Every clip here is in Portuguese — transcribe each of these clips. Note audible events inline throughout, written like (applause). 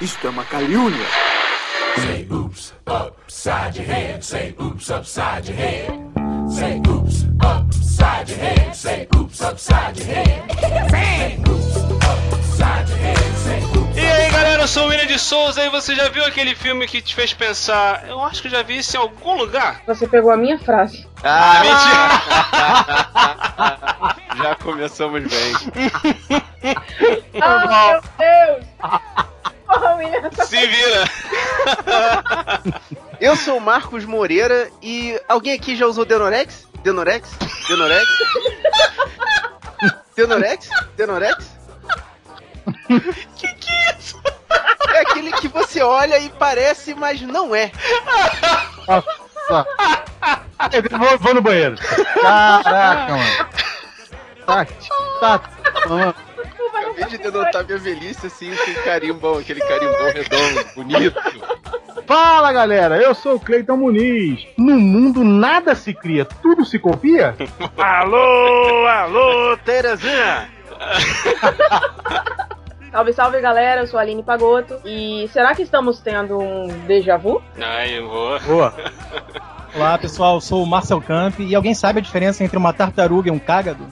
Isto é uma calúnia. Say oops upside your head. Say oops upside your head. Say oops upside your head. Say oops upside your head. Say oops upside your head. Say oops. E aí galera, eu sou o William de Souza e você já viu aquele filme que te fez pensar? Eu acho que eu já vi isso em algum lugar. Você pegou a minha frase. Ah, mentira! (laughs) Já começamos bem. (laughs) Ah, meu Deus! (laughs) Porra, (laughs) Se vira! (laughs) Eu sou o Marcos Moreira e alguém aqui já usou Denorex? Denorex? Denorex? Denorex? Denorex? que que é isso? É aquele que você olha e parece, mas não é. Nossa. Eu vou, vou no banheiro. Caraca, mano. Tá, tá, mano. Acabei de denotar minha velhice assim com carimbão, aquele carimbão redondo, bonito. Fala galera, eu sou o Cleiton Muniz. No mundo nada se cria, tudo se copia? (laughs) Alô, alô, Terezinha! (laughs) Salve, salve galera, eu sou a Aline Pagoto. E será que estamos tendo um déjà vu? Ai, vou. Boa. Olá pessoal, eu sou o Marcel Camp e alguém sabe a diferença entre uma tartaruga e um cágado?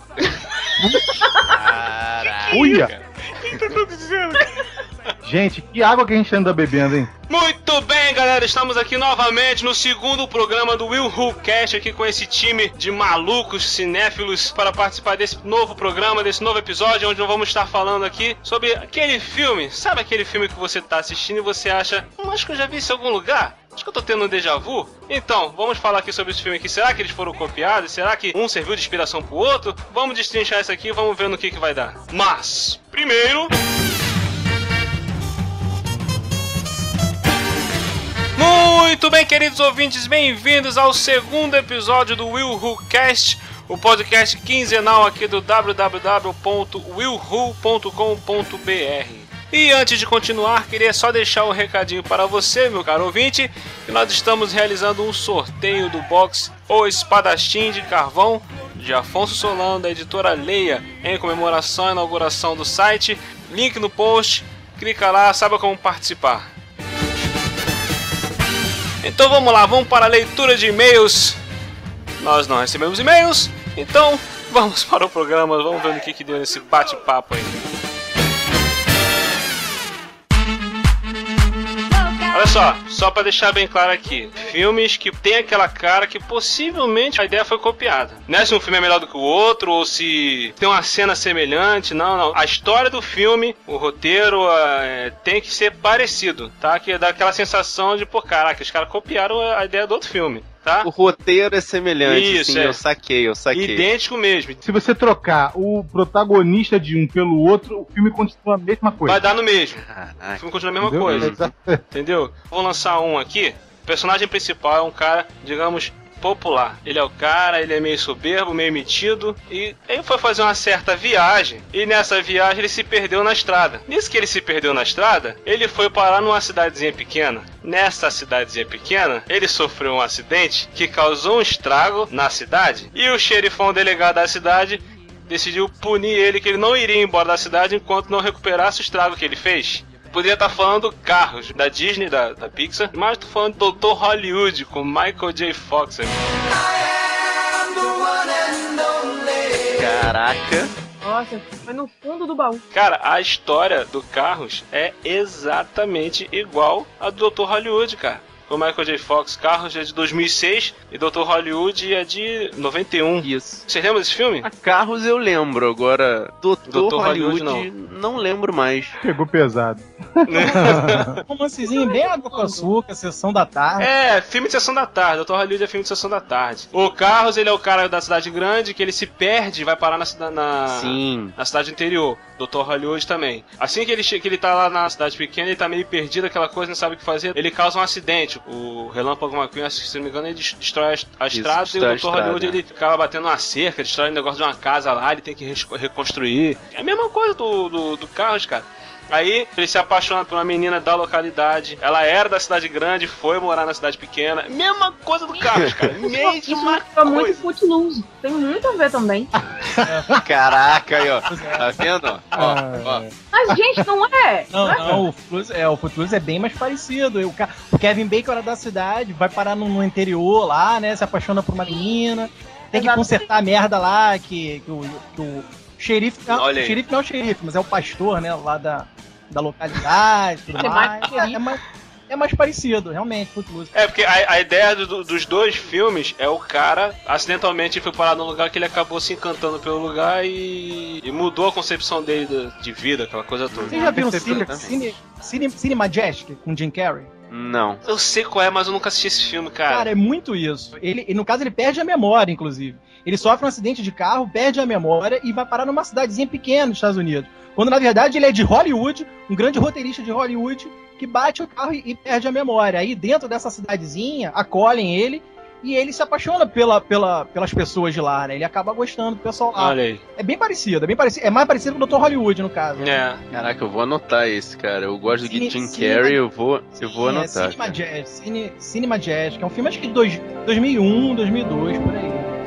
Caraca. Uia! Gente, que água que a gente anda bebendo, hein? Muito bem, galera, estamos aqui novamente no segundo programa do Will Who Cast, aqui com esse time de malucos cinéfilos para participar desse novo programa, desse novo episódio, onde nós vamos estar falando aqui sobre aquele filme. Sabe aquele filme que você está assistindo e você acha, hum, acho que eu já vi isso em algum lugar? Acho que eu tô tendo um déjà vu. Então, vamos falar aqui sobre esse filme aqui. Será que eles foram copiados? Será que um serviu de inspiração pro outro? Vamos destrinchar isso aqui e vamos ver no que, que vai dar. Mas, primeiro. Muito bem, queridos ouvintes, bem-vindos ao segundo episódio do Will Who Cast, o podcast quinzenal aqui do www.willwho.com.br. E antes de continuar, queria só deixar um recadinho para você, meu caro ouvinte, que nós estamos realizando um sorteio do box O Espadachim de Carvão de Afonso Solano, da editora Leia, em comemoração à inauguração do site. Link no post, clica lá, saiba como participar. Então vamos lá, vamos para a leitura de e-mails. Nós não recebemos e-mails, então vamos (laughs) para o programa, vamos ver no que, que deu nesse bate-papo aí. Olha só, só para deixar bem claro aqui, filmes que tem aquela cara que possivelmente a ideia foi copiada. Não é se um filme é melhor do que o outro ou se tem uma cena semelhante, não, não. A história do filme, o roteiro é, tem que ser parecido, tá? Que dá aquela sensação de, pô, caraca, os caras copiaram a ideia do outro filme. Tá? O roteiro é semelhante, Isso, sim, é. eu saquei, eu saquei. Idêntico mesmo. Se você trocar o protagonista de um pelo outro, o filme continua a mesma coisa. Vai dar no mesmo. O Caraca. filme continua a mesma Entendeu? coisa. Entendeu? Vou lançar um aqui. O personagem principal é um cara, digamos, popular. Ele é o cara, ele é meio soberbo, meio metido. E ele foi fazer uma certa viagem. E nessa viagem ele se perdeu na estrada. Nisso que ele se perdeu na estrada, ele foi parar numa cidadezinha pequena. Nessa cidadezinha pequena, ele sofreu um acidente que causou um estrago na cidade. E o xerifão delegado da cidade decidiu punir ele que ele não iria embora da cidade enquanto não recuperasse o estrago que ele fez. Poderia estar falando carros da Disney, da, da Pixar, mas tô falando do Dr. Hollywood com Michael J. Fox. Caraca. Nossa, foi no fundo do baú. Cara, a história do Carros é exatamente igual a do Dr. Hollywood, cara. Com Michael J. Fox, Carros é de 2006 e Dr. Hollywood é de 91. Isso. Você lembra desse filme? A Carros eu lembro, agora Doutor, Doutor Hollywood, Hollywood, não. lembro mais. Pegou pesado. (laughs) Romancezinho bem água com açúcar, sessão da tarde. É, filme de sessão da tarde. Dr. Hollywood é filme de sessão da tarde. O Carros, ele é o cara da cidade grande que ele se perde e vai parar na, na, Sim. na cidade interior. Dr. Hollywood também. Assim que ele, que ele tá lá na cidade pequena, ele tá meio perdido, aquela coisa, não sabe o que fazer. Ele causa um acidente. O Relâmpago McQueen, se não me engano, ele des- destrói a Isso, estrada e o Dr. estrada, Hollywood ele acaba batendo uma cerca, destrói um negócio de uma casa lá, ele tem que reconstruir. É a mesma coisa do, do, do Carros, cara. Aí ele se apaixona por uma menina da localidade. Ela era da cidade grande, foi morar na cidade pequena. Mesma coisa do Carlos, cara. (laughs) Isso Mesma é muito coisa. footloose. Tem muito a ver também. (laughs) Caraca, aí, ó. Tá vendo? Ó, ó. Mas, gente, não é. Não, é? não, o Footloose é, o Footloose é bem mais parecido. O, ca- o Kevin Bacon era da cidade, vai parar no, no interior lá, né? Se apaixona por uma menina. Tem que consertar a merda lá, que, que o, que o xerife. Não, Olha o aí. xerife não é o xerife, mas é o pastor, né? Lá da, da localidade tudo É mais. mais É, mais, é mais parecido, realmente, Footloose. É, porque a, a ideia do- dos dois filmes é o cara acidentalmente foi parar num lugar que ele acabou se encantando pelo lugar e, e mudou a concepção dele de, de vida, aquela coisa toda. Vocês já viram percebi Cine. Cine, Cine, Cine Majestic com Jim Carrey? Não. Eu sei qual é, mas eu nunca assisti esse filme, cara. Cara, é muito isso. Ele, e no caso, ele perde a memória, inclusive. Ele sofre um acidente de carro, perde a memória e vai parar numa cidadezinha pequena nos Estados Unidos. Quando na verdade ele é de Hollywood, um grande roteirista de Hollywood, que bate o carro e, e perde a memória. Aí dentro dessa cidadezinha, acolhem ele e ele se apaixona pela, pela, pelas pessoas de lá, né? Ele acaba gostando do pessoal lá. Olha aí. É bem parecido, é bem parecido. É mais parecido com o Dr. Hollywood, no caso. É. Caraca, eu vou anotar esse, cara. Eu gosto Cine- de Jim Carrey, eu vou, eu vou é anotar. Cine cara. Majestic, Cine, Cine Majestic. É um filme acho que de dois, 2001, 2002, por aí.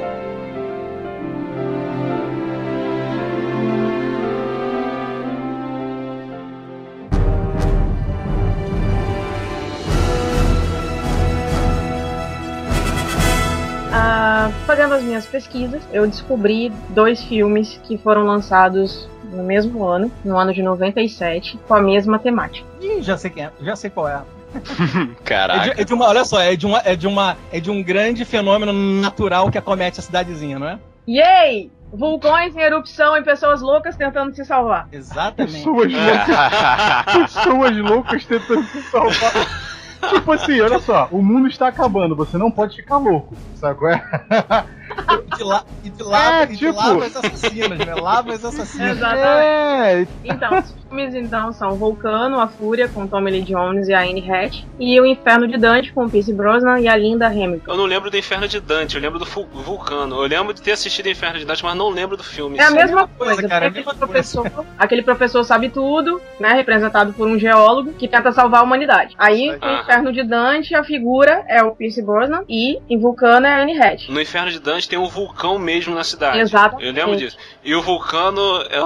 Fazendo as minhas pesquisas, eu descobri dois filmes que foram lançados no mesmo ano, no ano de 97, com a mesma temática. Ih, já sei quem é, já sei qual é. (laughs) É Caraca. de, é de uma, olha só, é de, uma, é, de uma, é de um grande fenômeno natural que acomete a cidadezinha, não é? Yay! Vulcões em erupção e pessoas loucas tentando se salvar. Exatamente. Pessoas loucas, (laughs) pessoas loucas tentando se salvar. Tipo assim, olha só, o mundo está acabando, você não pode ficar louco, sabe qual é? E de, la, e de, lava, É, e de tipo- lavas assassinas, né? Lavas assassinas. Exatamente. É, Então, filmes então são Vulcano, A Fúria, com Tommy Lee Jones e a Anne Hatch, e O Inferno de Dante, com Pierce Brosnan e a Linda Hamilton. Eu não lembro do Inferno de Dante, eu lembro do Vulcano. Eu lembro de ter assistido Inferno de Dante, mas não lembro do filme. É a mesma coisa, coisa, cara, é aquele professor, aquele professor sabe tudo, né, representado por um geólogo que tenta salvar a humanidade. Aí, no. Inferno de Dante, a figura é o Pierce Brosnan e em Vulcano é a Anne Hatch. No Inferno de Dante tem um vulcão mesmo na cidade. Exatamente. Eu lembro disso. E o vulcano é,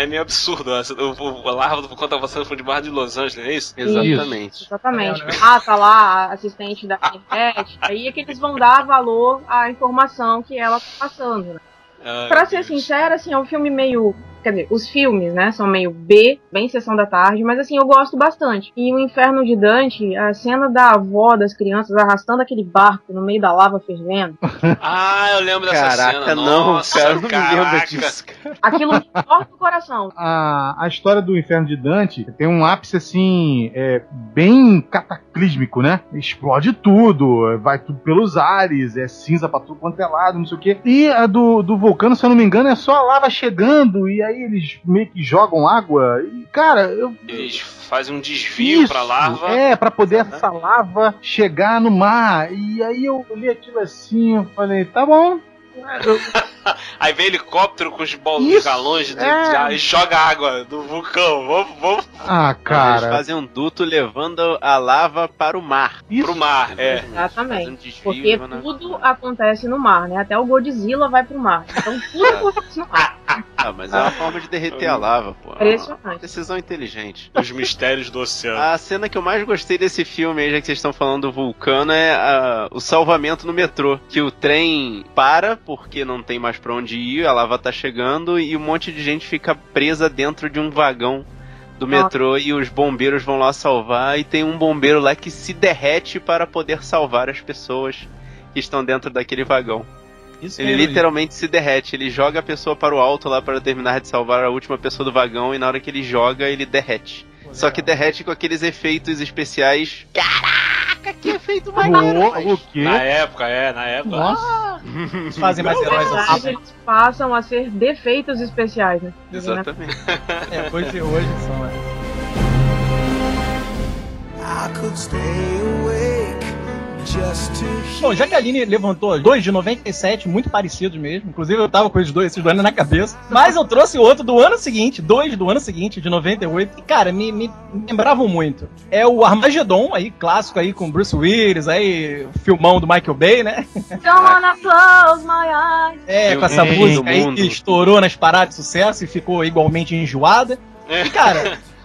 é- é meio absurdo. O, o- a larva do vulcano tá passando por debaixo de Los Angeles, é isso? Exatamente. Exatamente. É, né? Ah, tá lá a assistente da Hatch. Aí é que eles vão dar valor à informação que ela tá passando, né? Ai, Pra ser Deus. sincera, assim, é um filme meio. Quer dizer, os filmes, né, são meio B, bem sessão da tarde, mas assim, eu gosto bastante. E o Inferno de Dante, a cena da avó das crianças arrastando aquele barco no meio da lava fervendo, (laughs) Ah, eu lembro dessa Caraca, cena. não, Nossa, cara, eu não me lembro caraca. disso. cara. aquilo me corta o coração. (laughs) a, a história do Inferno de Dante tem um ápice assim, é, bem cataclísmico, né? Explode tudo, vai tudo pelos ares, é cinza pra tudo quanto é lado, não sei o quê. E a do, do vulcano, se eu não me engano, é só a lava chegando e aí eles meio que jogam água. E, cara, eu. Eles fazem um desvio Isso, pra larva. É, pra poder essa lava chegar no mar. E aí eu olhei aquilo assim, eu falei, tá bom. (laughs) Aí vem helicóptero com os bol- Isso, galões de, é. de água e joga água do vulcão. Vamos, vamos Ah, Eles cara. fazem um duto levando a lava para o mar. Isso. pro mar. É. Exatamente. Fazendo desvio, Porque a- tudo acontece no mar, né? Até o Godzilla vai pro mar. Então tudo (laughs) acontece no mar. Ah, mas é uma forma de derreter a lava, pô. Impressionante. Decisão inteligente. Os mistérios do oceano. A cena que eu mais gostei desse filme aí, já que vocês estão falando do vulcano, é a- o salvamento no metrô. Que o trem para, porque não tem mais pra onde ir, a lava tá chegando, e um monte de gente fica presa dentro de um vagão do Nossa. metrô e os bombeiros vão lá salvar, e tem um bombeiro lá que se derrete para poder salvar as pessoas que estão dentro daquele vagão. Isso Ele literalmente se derrete, ele joga a pessoa para o alto lá para terminar de salvar a última pessoa do vagão, e na hora que ele joga, ele derrete. Só que derrete com aqueles efeitos especiais. Caraca, que efeito mais O, quê? Na época, é, na época. Nossa. Eles fazem mais heróis Na assim. eles passam a ser defeitos especiais, né? Exatamente. É, hoje, hoje são. é. I could stay awake Bom, já que a Aline levantou dois de 97, muito parecidos mesmo. Inclusive eu tava com esses dois, esses dois na cabeça. Mas eu trouxe outro do ano seguinte, dois do ano seguinte, de 98. E, cara, me, me lembravam muito. É o Armagedon, aí, clássico aí com Bruce Willis, aí, filmão do Michael Bay, né? Don't wanna close my eyes. É, com essa música aí que estourou nas paradas de sucesso e ficou igualmente enjoada. E, cara, (laughs)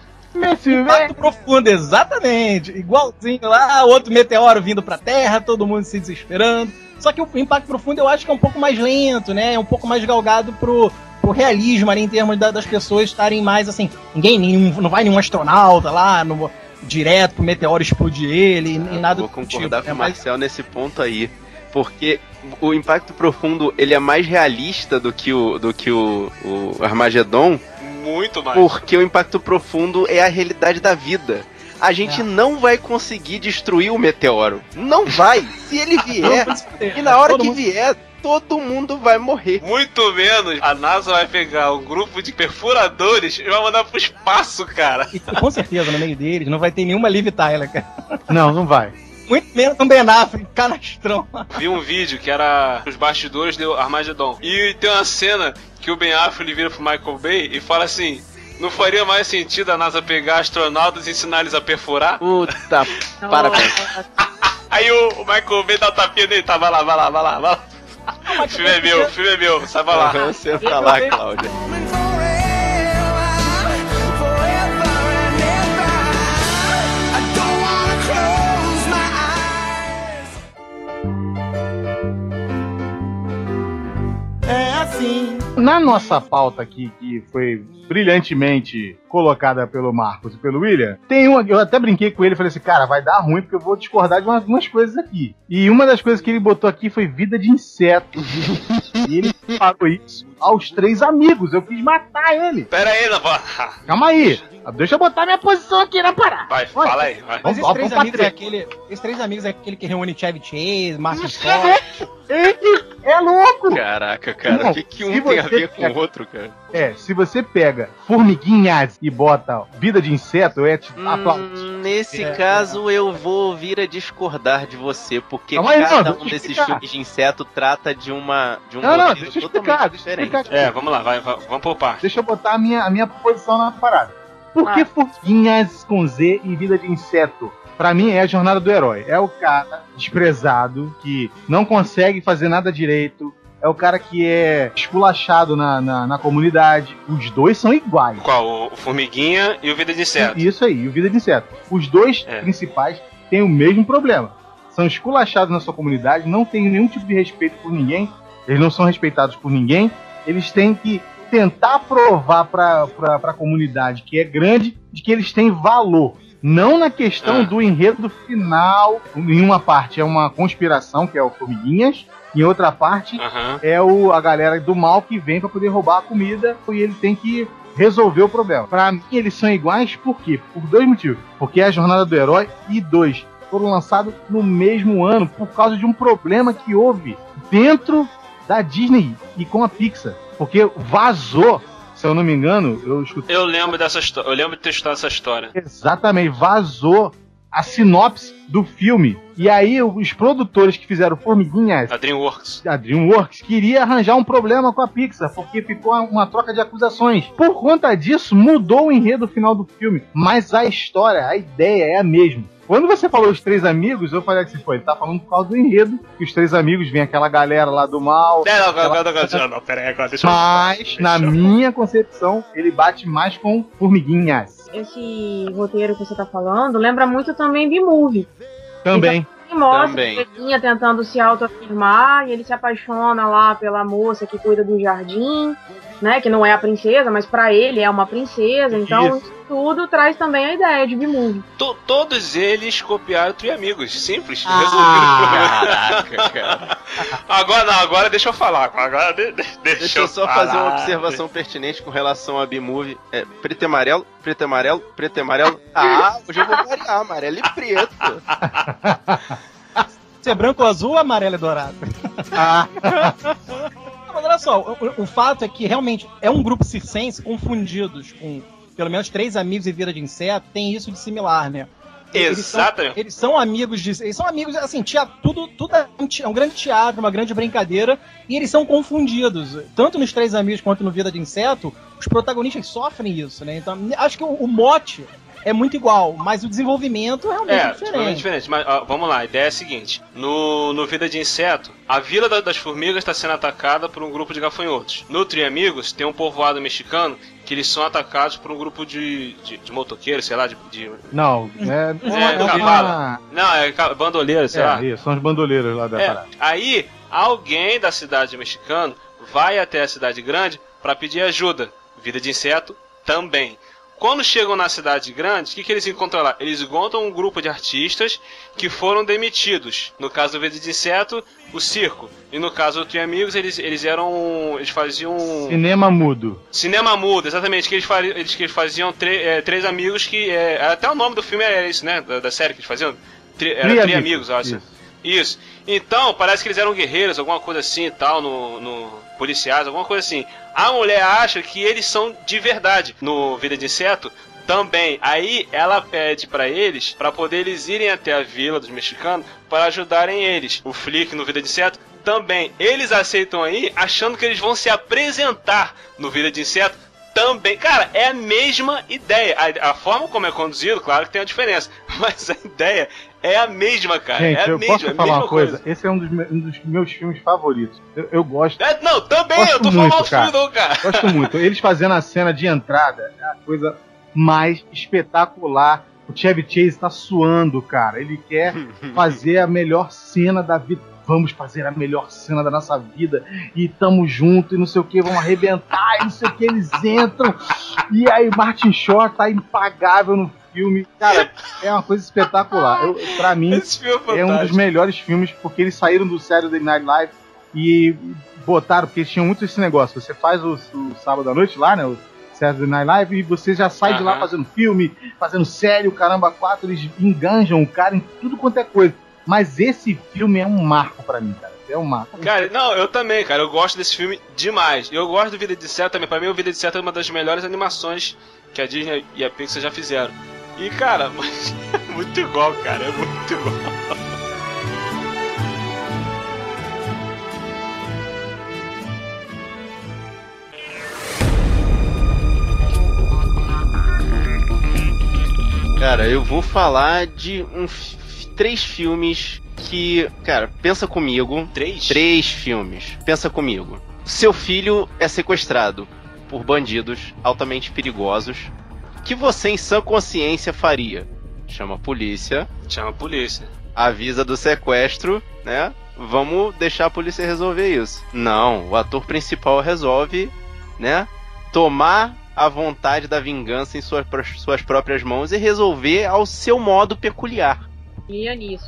Impacto profundo, exatamente. Igualzinho lá, outro meteoro vindo pra Terra, todo mundo se desesperando. Só que o impacto profundo eu acho que é um pouco mais lento, né? É um pouco mais galgado pro, pro realismo ali, em termos da- das pessoas estarem mais assim. Ninguém, nenhum, não vai nenhum astronauta lá, no, direto pro meteoro explodir ele, e nada Vou do concordar tipo. com É o mais Marcel nesse ponto aí. Porque o Impacto Profundo ele é mais realista do que o, do que o, o Armagedon, Muito mais. porque o Impacto Profundo é a realidade da vida. A gente É. não vai conseguir destruir o meteoro. Não vai. Se ele (laughs) vier, e na hora que vier, todo mundo vai morrer. Muito menos. A NASA vai pegar um grupo de perfuradores e vai mandar pro espaço, cara. E com certeza, no meio deles, não vai ter nenhuma Liv Tyler, cara. Não, não vai. Muito menos um Ben Affleck, canastrão. Vi um vídeo que era os bastidores do Armagedon. E tem uma cena que o Ben Affleck vira pro Michael Bay e fala assim: Não faria mais sentido a NASA pegar astronautas e ensinar eles a perfurar? Puta, (laughs) parabéns. Aí o, o Michael Bay dá o tapinha nele, tá, vai lá, vai lá, vai lá, vai lá. O filme é meu, o filme é meu, sai vai lá. Aham, Senta lá, Cláudia. Na nossa pauta aqui, que foi brilhantemente colocada pelo Marcos e pelo William, tem uma. Eu até brinquei com ele e falei assim, cara, vai dar ruim porque eu vou discordar de umas, umas coisas aqui. E uma das coisas que ele botou aqui foi vida de inseto. (laughs) e ele falou isso aos três amigos. Eu quis matar ele. Pera aí, não, vai, Calma aí. Deixa eu botar minha posição aqui na parada. vai, fala aí, vai. Mas esses três, amigos é aquele, esses três amigos é aquele que reúne Chevy Chase, Martin É, Scott. Ele é louco! Caraca, cara, Não, o que, que um tem a ver com pega- o outro, cara? É, se você pega formiguinhas e bota vida de inseto, te aplaudir. Hum, nesse É, caso, eu vou vir a discordar de você, porque aí, cada não, um desses explicar. filmes de inseto trata de uma de um Não, não, deixa eu totalmente explicar, deixa eu diferente. explicar. É, vamos lá, vai, vai, vamos por parte. Deixa eu botar a minha, a minha posição na parada. Por que Ah. formiguinhas com Z e vida de inseto? Pra mim é a jornada do herói. É o cara desprezado, que não consegue fazer nada direito. É o cara que é esculachado na, na, na comunidade. Os dois são iguais. Qual? O Formiguinha e o Vida de Inseto. Isso aí, o Vida de Inseto. Os dois É. principais têm o mesmo problema. São esculachados na sua comunidade, não têm nenhum tipo de respeito por ninguém, eles não são respeitados por ninguém, eles têm que tentar provar para a comunidade que é grande de que eles têm valor. Não na questão Ah. do enredo final. Em uma parte é uma conspiração, que é o Formiguinhas, em outra parte Aham. é o, a galera do mal que vem pra poder roubar a comida e ele tem que resolver o problema. Pra mim, eles são iguais por quê? Por dois motivos. Porque é a jornada do herói e dois, foram lançados no mesmo ano por causa de um problema que houve dentro da Disney e com a Pixar. Porque vazou, se eu não me engano, eu escutei Eu lembro dessa história, eu lembro de ter escutado essa história. exatamente, vazou a sinopse do filme. E aí os produtores que fizeram Formiguinhas A DreamWorks. a DreamWorks queria arranjar um problema com a Pixar, porque ficou uma troca de acusações. Por conta disso, mudou o enredo final do filme, mas a história, a ideia é a mesma. Quando você falou os três amigos, eu falei assim, pô, ele tá falando por causa do enredo, que os três amigos vêm aquela galera lá do mal. Não, não, não, não, não, não, pera aí, agora deixa eu... Mas, deixa na eu- minha concepção, ele bate mais com formiguinhas. Esse roteiro que você tá falando lembra muito também de movie. Também. Que mostra Também. a tentando se autoafirmar e ele se apaixona lá pela moça que cuida do jardim, né? Que não é a princesa, mas pra ele é uma princesa. Então Isso. isso tudo traz também a ideia de B-movie. To- todos eles copiaram Tri Amigos. Simples. Ah. Resolvido. Caraca, cara. (laughs) Agora não, agora deixa eu falar. Agora de- de- deixa, Deixa eu só falar. fazer uma observação pertinente com relação a B-Movie. É, preto e amarelo, preto e amarelo, preto e amarelo. (laughs) Ah, hoje eu vou variar, amarelo e preto. Se é branco ou azul, amarelo e dourado. Ah, (laughs) Mas olha só, o, o fato é que realmente é um grupo circense confundidos com pelo menos três amigos e vida de inseto, tem isso de similar, né? Eles são, Exatamente. eles são amigos de. Eles são amigos, assim, tea- tudo, tudo é um, é um grande teatro, uma grande brincadeira, e eles são confundidos. Tanto nos Três Amigos quanto no Vida de Inseto, os protagonistas sofrem isso, né? Então, acho que o, o mote é muito igual, mas o desenvolvimento realmente é, É, totalmente diferente. diferente. Mas ó, vamos lá, a ideia é a seguinte: no, no Vida de Inseto, a Vila da- das Formigas está sendo atacada por um grupo de gafanhotos. No Tri Amigos, tem um povoado mexicano que eles são atacados por um grupo de, de, de motoqueiros, sei lá, de. de- Não, é. É, cavalo. Não, é bandoleiro, sei lá. É, isso, são os bandoleiros lá da É, parada. aí alguém da cidade mexicana vai até a cidade grande para pedir ajuda. Vida de inseto também. Quando chegam na cidade grande, o que, que eles encontram lá? Eles encontram um grupo de artistas que foram demitidos. No caso do Vida de Inseto, o circo. E no caso do Tri Amigos, eles, eles eram. Eles faziam. Cinema mudo. Cinema mudo, exatamente. Que eles, fa- eles, que eles faziam é, três amigos que. É, até o nome do filme era isso, né? Da, da série que eles faziam. Tri, era Tri Amigos, acho. isso. Isso. Então, parece que eles eram guerreiros, alguma coisa assim e tal, no, no policiais, alguma coisa assim. A mulher acha que eles são de verdade. No Vida de Inseto, também. Aí ela pede pra eles, pra poder eles irem até a vila dos mexicanos para ajudarem eles. O Flick no Vida de Inseto também. Eles aceitam aí, achando que eles vão se apresentar no Vida de Inseto também. Cara, é a mesma ideia. A, a forma como é conduzido, claro que tem uma diferença. (laughs) Mas a ideia é a mesma, cara. Gente, é a eu mesma, posso é falar uma coisa? Esse é um dos, me- um dos meus filmes favoritos. Eu, eu gosto. É, não, também, Gosto eu tô falando muito, mal do cara. filme, não, cara. Gosto muito. Eles fazendo a cena de entrada é a coisa mais espetacular. O Chevy Chase tá suando, cara. Ele quer (laughs) fazer a melhor cena da vida. Vamos fazer a melhor cena da nossa vida. E tamo junto e não sei o que, vamos arrebentar e não sei o que. Eles entram. E aí Martin Short tá impagável no filme. Cara, é uma coisa espetacular. Eu, pra mim, é é um dos melhores filmes, porque eles saíram do Saturday Night Live e botaram, porque eles tinham muito esse negócio. Você faz o, o sábado à noite lá, né? O Saturday Night Live, e você já sai de lá fazendo filme, fazendo série, o caramba, quatro, eles enganjam o cara em tudo quanto é coisa. Mas esse filme é um marco pra mim, cara. É um marco. Cara, não, eu também, cara. Eu gosto desse filme demais. Eu gosto do Vida de Inseto também. Pra mim, o Vida de Inseto é uma das melhores animações que a Disney e a Pixar já fizeram. E, cara, (laughs) mas é muito igual, cara. É muito igual. Cara, eu vou falar de um, três filmes que. Cara, pensa comigo. Três? Três filmes. Pensa comigo. Seu filho é sequestrado por bandidos altamente perigosos. O que você, em sã consciência, faria? Chama a polícia, Chama a polícia. avisa do sequestro, né? Vamos deixar a polícia resolver isso. Não, o ator principal resolve, né? Tomar a vontade da vingança em suas, suas próprias mãos e resolver ao seu modo peculiar.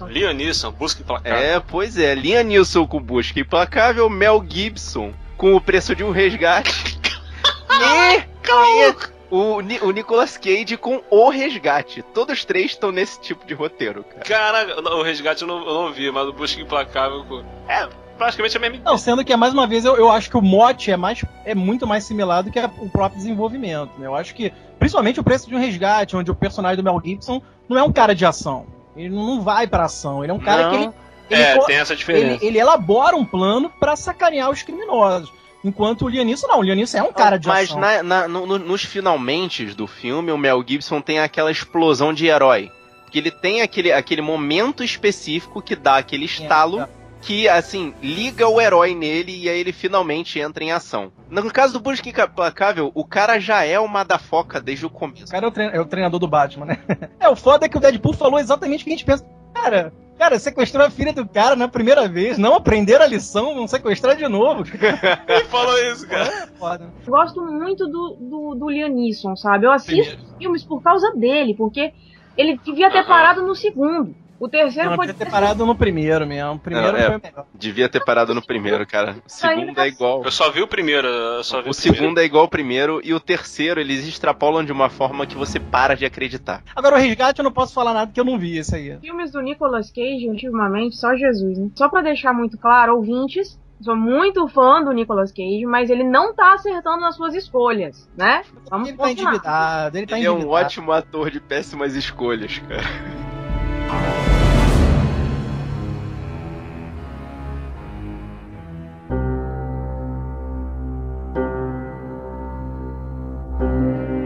Liam Neeson, busca placar. É, pois é, Liam Neeson com busca implacável, Mel Gibson com o preço de um resgate (laughs) e, e o, Ni- o Nicolas Cage com o resgate. Todos os três estão nesse tipo de roteiro, cara. Cara, o resgate eu não, eu não vi, mas o busca implacável. É praticamente a mesma Não, sendo que é mais uma vez, eu, eu acho que o mote é, mais, é muito mais similar do que a- o próprio desenvolvimento. Né? Eu acho que, principalmente o preço de um resgate, onde o personagem do Mel Gibson não é um cara de ação. Ele não vai pra ação. Ele é um cara Não. que ele, ele, É, co- tem essa ele, diferença. ele elabora um plano pra sacanear os criminosos. Enquanto o Lianisson não, o Lianisson é um cara de Mas ação. na- na- no- no- nos finalmente do filme, o Mel Gibson tem aquela explosão de herói. Porque ele tem aquele, aquele momento específico que dá aquele estalo É, que, assim, liga o herói nele e aí ele finalmente entra em ação. No caso do Busca Implacável, o cara já é uma da foca desde o O começo. cara é o, é o treinador do Batman, né? (laughs) É, o foda é que o Deadpool falou exatamente o que a gente pensa. Cara, cara, sequestrou a filha do cara na primeira vez, não aprenderam a lição, vão sequestrar de novo. Quem falou isso, cara? É foda. Eu gosto muito do, do, do Liam Neeson, sabe? Eu assisto filmes por causa dele, porque ele devia ter Aham. parado no segundo. O terceiro Não, foi. podia ter parado no primeiro mesmo. O primeiro Não, é. foi o melhor. Devia ter parado no primeiro, cara. O segundo é igual. Eu só vi o primeiro, eu só vi O o, primeiro. segundo é igual ao primeiro e o terceiro eles extrapolam de uma forma que você para de acreditar. Agora, o resgate eu não posso falar nada que eu não vi esse aí. Filmes do Nicolas Cage, ultimamente, só Jesus, né? Só pra deixar muito claro, ouvintes, sou muito fã do Nicolas Cage, mas ele não tá acertando nas suas escolhas, né? Vamos Ele tá combinar. endividado, ele tá Ele é um endividado. ótimo ator de péssimas escolhas, cara.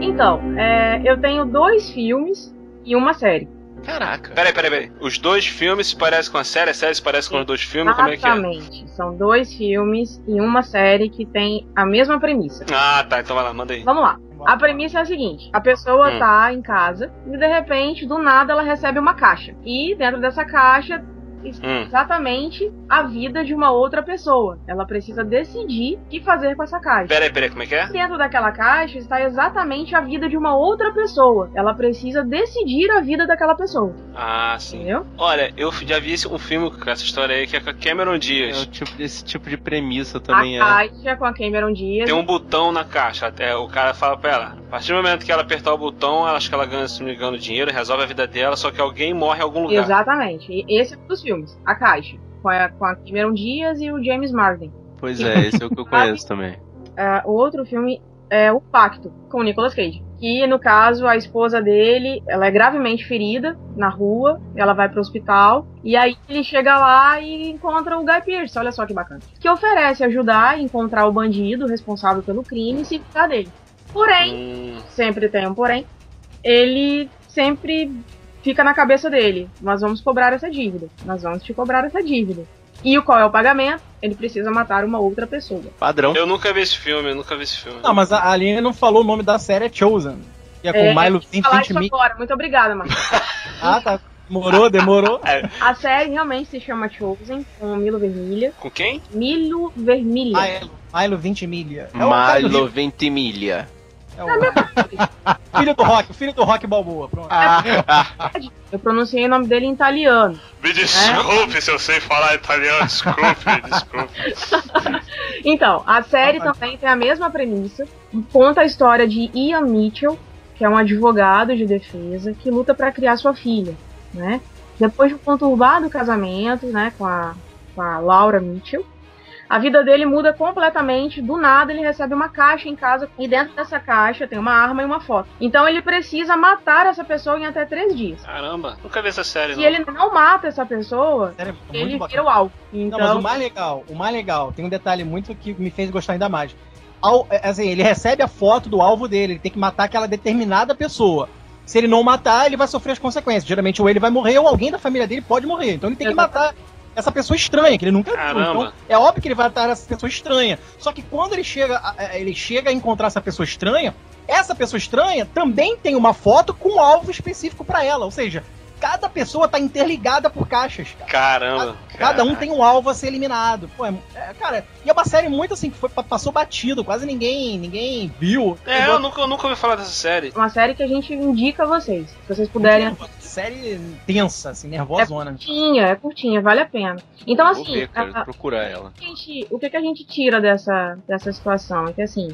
Então, é, eu tenho dois filmes e uma série. Caraca. Peraí, peraí, peraí. Os dois filmes se parecem com a série, a série se parece com os dois filmes? Exatamente. Como é que é? São dois filmes e uma série que tem a mesma premissa. Ah, tá. Então vai lá, manda aí. Vamos lá. A premissa é a seguinte: a pessoa Hum. tá em casa e de repente, do nada, ela recebe uma caixa. E dentro dessa caixa está Hum. exatamente a vida de uma outra pessoa. Ela precisa decidir o que fazer com essa caixa. Peraí, peraí, como é que é? Dentro daquela caixa está exatamente a vida de uma outra pessoa. Ela precisa decidir a vida daquela pessoa. Ah, sim. Entendeu? Olha, eu já vi esse- um filme com essa história aí que é com a Cameron É Diaz. o tipo desse tipo de premissa também a é. caixa com a Cameron Diaz. Tem um botão na caixa. Até o cara fala pra ela. A partir do momento que ela apertar o botão, ela acho que ela ganha, se não me engano, dinheiro, resolve a vida dela, só que alguém morre em algum lugar. Exatamente. E esse é um dos filmes. A caixa. Com a, com a Cameron Diaz e o James Marden. Pois (laughs) é, esse é o que eu conheço também. Ah, o outro filme é O Pacto, com o Nicolas Cage. Que, no caso, a esposa dele, ela é gravemente ferida na rua, ela vai pro hospital, e aí ele chega lá e encontra o Guy Pearce, olha só que bacana. Que oferece ajudar a encontrar o bandido responsável pelo crime e se vingar dele. Porém, Hum, sempre tem um porém, ele sempre fica na cabeça dele, nós vamos cobrar essa dívida, nós vamos te cobrar essa dívida. E o qual é o pagamento? Ele precisa matar uma outra pessoa. Padrão. eu nunca vi esse filme, eu nunca vi esse filme. Não, mas a Aline não falou o nome da série, é Chosen. Que é com É, o Milo eu quis falar 20 isso mil. agora, muito obrigada, Marcos. (laughs) Ah, tá. Demorou, demorou. A série realmente se chama Chosen, com Milo Vermilha. Com quem? Milo Vermilha. Milo, Milo 20 milha. É Milo Ventimiglia. É o filho do Rock, o filho do Rock Balboa. Pronto. Eu pronunciei o nome dele em italiano. Me desculpe se eu sei falar italiano, desculpe, desculpe. (laughs) Então, a série Ah, também tem a mesma premissa. Conta a história de Ian Mitchell, que é um advogado de defesa que luta para criar sua filha, né? Depois de um conturbado casamento, né, com a, com a Laura Mitchell, a vida dele muda completamente. Do nada, ele recebe uma caixa em casa e dentro dessa caixa tem uma arma e uma foto. Então, ele precisa matar essa pessoa em até três dias. Caramba, nunca vi essa série, Se não. ele não mata essa pessoa, Sério, é ele muito vira bacana. o alvo. Não, Então, mas o mais legal, o mais legal, tem um detalhe muito que me fez gostar ainda mais. Ao- é, assim, ele recebe a foto do alvo dele, ele tem que matar aquela determinada pessoa. Se ele não matar, ele vai sofrer as consequências. Geralmente, ou ele vai morrer, ou alguém da família dele pode morrer. Então ele tem que matar essa pessoa estranha, que ele nunca viu. Caramba. Então, é óbvio que ele vai matar essa pessoa estranha. Só que quando ele chega, a- a- ele chega a encontrar essa pessoa estranha, essa pessoa estranha também tem uma foto com um alvo específico pra ela. Ou seja, cada pessoa tá interligada por caixas. cara. Caramba. Cada um caraca. tem um alvo a ser eliminado. Pô, é, é, cara, e é uma série muito assim que foi, passou batido, quase ninguém, ninguém viu. É, eu nunca, eu nunca ouvi falar dessa série. uma série que a gente indica a vocês. Se vocês puderem Série tensa, assim, nervosona. curtinha, é curtinha, vale a pena. Então, Vou assim, ver, cara, a- a- procurar ela. a gente- o que, que a gente tira dessa, dessa situação? É que assim,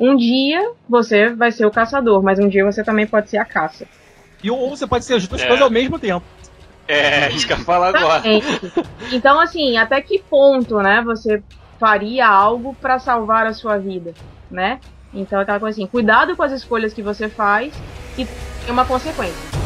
um dia você vai ser o caçador, mas um dia você também pode ser a caça. E ou você pode ser as duas É. coisas ao mesmo tempo. É, (laughs) isso que eu ia falar agora. Então, assim, até que ponto, né, você faria algo pra salvar a sua vida, né? Então, aquela coisa assim, cuidado com as escolhas que você faz e tem uma consequência.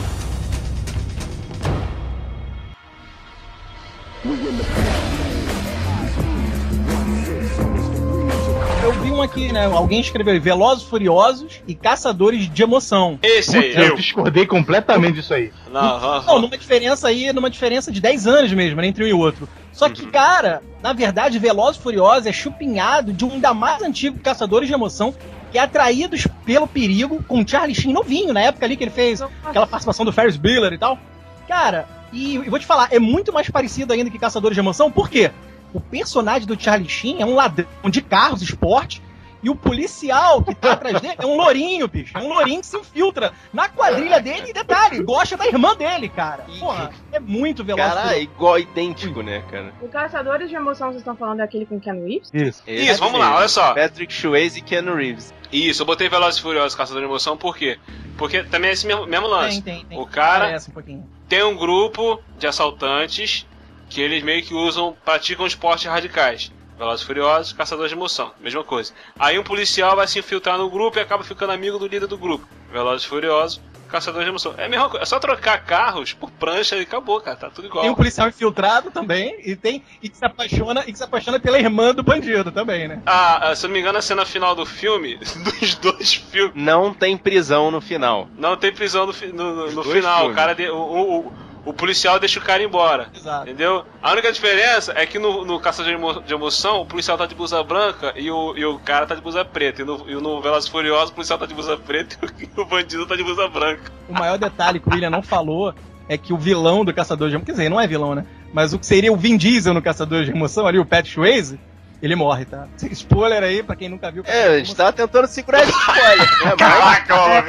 Eu vi um aqui, né? Alguém escreveu aí, Velozes Furiosos e Caçadores de Emoção. Esse aí, Eu eu. discordei completamente disso aí. Não, não, Não, numa diferença aí, numa diferença de 10 anos mesmo, né, entre um e outro. Só que, Uhum. cara, na verdade, Velozes e Furiosos é chupinhado de um ainda mais antigo Caçadores de Emoção, que é Atraídos pelo Perigo, com Charlie Sheen novinho, na época ali que ele fez aquela participação do Ferris Bueller e tal. Cara, e, e vou te falar, é muito mais parecido ainda que Caçadores de Emoção, por quê? O personagem do Charlie Sheen é um ladrão de carros, esporte, e o policial que tá atrás dele é um lourinho, bicho. É um lourinho que se infiltra na quadrilha dele e detalhe, gosta da irmã dele, cara. Porra, é muito veloz. Cara, é igual, idêntico, né, cara? O Caçadores de Emoção, vocês estão falando daquele com Ken Reeves? Isso. Isso, vamos lá, olha só. Patrick Swayze e Keanu Reeves. Isso, eu botei Velozes e Furiosos Caçador de Emoção, por quê? Porque também é esse mesmo, mesmo lance. Tem, tem, tem. O cara- um pouquinho. Tem um grupo de assaltantes que eles meio que usam, praticam esportes radicais. Velozes e Furiosos, Caçadores de Emoção, mesma coisa. Aí um policial vai se infiltrar no grupo e acaba ficando amigo do líder do grupo. Velozes e Furiosos, Caçador de Emoção. É a mesma coisa. É só trocar carros por prancha e acabou, cara. Tá tudo igual. Tem um policial infiltrado também, e tem e que se apaixona e que se apaixona pela irmã do bandido também, né? Ah, ah, se eu não me engano, a cena final do filme, (laughs) dos dois filmes, Não tem prisão no final. não tem prisão no, no- no- no final. O filmes. cara de- o, o- o- o policial deixa o cara embora. Exato. Entendeu? A única diferença é que no, no Caçador de, Emo- de Emoção, o policial tá de blusa branca e o, e o cara tá de blusa preta. E no, e no Velozes e Furiosos, o policial tá de blusa preta e (laughs) o, e o bandido tá de blusa branca. O maior detalhe que o William não falou é que o vilão do Caçador de Emoção, quer dizer, não é vilão, né? Mas o que seria o Vin Diesel no Caçador de Emoção, ali, o Pat Swayze, ele morre, tá? Spoiler aí pra quem nunca viu. É, a gente tava tentando segurar esse spoiler, né? (laughs) Caraca, ó.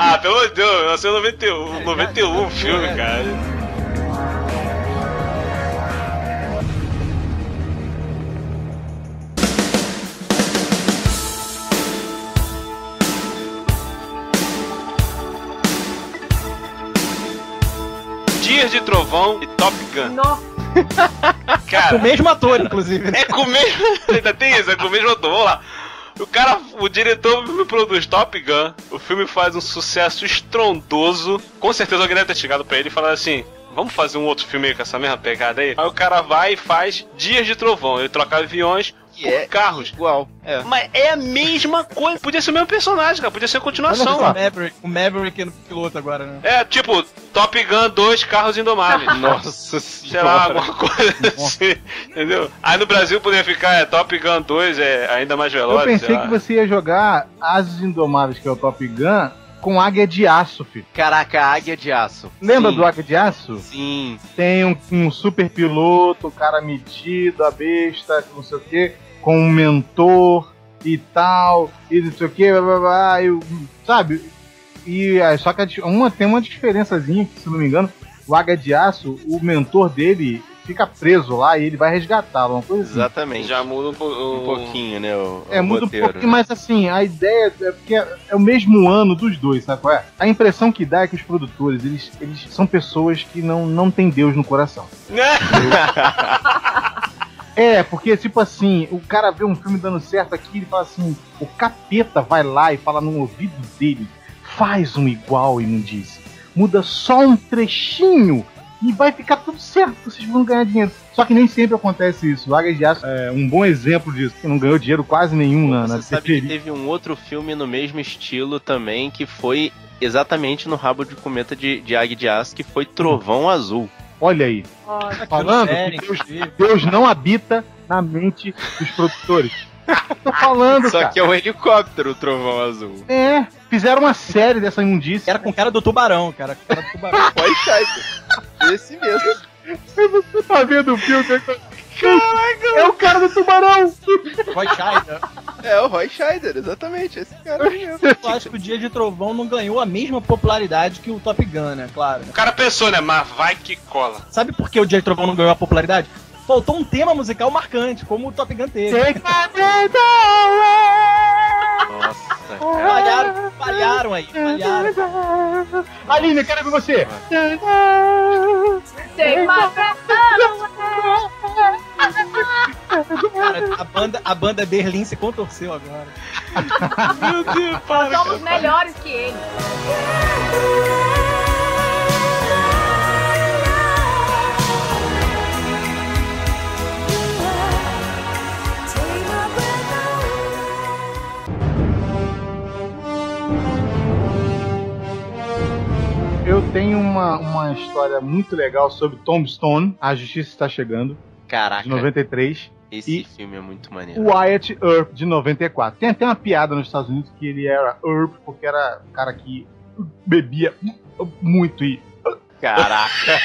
Ah, pelo amor de Deus, nasceu em 91, 91 o filme, é. cara. Dias de Trovão e Top Gun. Nossa, O Cara, mesmo ator, inclusive. né? é com o mesmo. (laughs) Ainda tem isso, é com o mesmo ator. Vamos lá. O cara, o diretor me produz Top Gun. O filme faz um sucesso estrondoso. Com certeza alguém deve ter chegado pra ele e falado assim: Vamos fazer um outro filme com essa mesma pegada aí? Aí o cara vai e faz Dias de Trovão. Ele troca aviões que é carros. igual. É. Mas é a mesma coisa. Podia ser o mesmo personagem, cara. Podia ser a O continuação. Maverick, o Maverick no piloto agora, né? É tipo Top Gun 2 Carros Indomáveis. (laughs) Nossa Sei lá, alguma coisa assim, entendeu? Aí no Brasil poderia ficar é, Top Gun 2, é ainda mais veloz. Eu pensei sei lá. que você ia jogar Ases Indomáveis, que é o Top Gun, com Águia de Aço, filho. Caraca, águia de aço. Lembra Sim. do Águia de Aço? Sim. Tem um, um super piloto, um cara metido, a besta, não sei o quê, com um mentor e tal, e não sei o quê, blá, blá, blá, e, sabe? E é, só que uma, tem uma diferençazinha, que, se não me engano, o Águia de Aço, o mentor dele fica preso lá e ele vai resgatá-lo, uma coisa assim. Exatamente. Já muda um, po- Um um pouquinho, né? O, É, o muda um roteiro, pouquinho, né? mas assim, a ideia é porque é, é o mesmo ano dos dois, sabe qual é? A impressão que dá é que os produtores, eles, eles são pessoas que não, não têm Deus no coração. (laughs) É, porque, tipo assim, o cara vê um filme dando certo aqui e ele fala assim: o capeta vai lá e fala no ouvido dele, faz um igual, imundice. Muda só um trechinho e vai ficar tudo certo, vocês vão ganhar dinheiro. Só que nem sempre acontece isso. O Águia de Aço é um bom exemplo disso. que Não ganhou dinheiro quase nenhum na, na Você sabe que teve um outro filme no mesmo estilo também, que foi exatamente no rabo de cometa de, de Águia de Aço, que foi Trovão Azul. Olha aí, olha. falando que Deus. Deus não habita na mente dos produtores. Tô falando, Só cara. que é um helicóptero, o Trovão Azul. É, fizeram uma série dessa imundícia. Era com cara do tubarão, cara. com cara do tubarão. Esse mesmo. Você tá vendo o filme? Caraca! É o cara do tubarão! Roy Scheider. É, o Roy Scheider, exatamente. Esse cara (laughs) mesmo. Eu acho que o Dia de Trovão não ganhou a mesma popularidade que o Top Gun, né? Claro. O cara pensou, né? Mas vai que cola. Sabe por que o Dia de Trovão não ganhou a popularidade? Faltou um tema musical marcante, como o Top Gun teve. Take my breath away! Nossa, Falharam, falharam aí, falharam. Aline, eu quero ver você! Tem uma Cara, a banda, a banda Berlim se contorceu agora. (laughs) Meu Deus, para. Nós somos melhores que ele. Eu tenho uma, uma história muito legal sobre Tombstone, A Justiça Está Chegando, de Caraca, 93. esse E- filme é muito maneiro. Wyatt Earp, de 94. Tem até uma piada nos Estados Unidos que ele era Earp porque era um cara que bebia muito e. Caraca.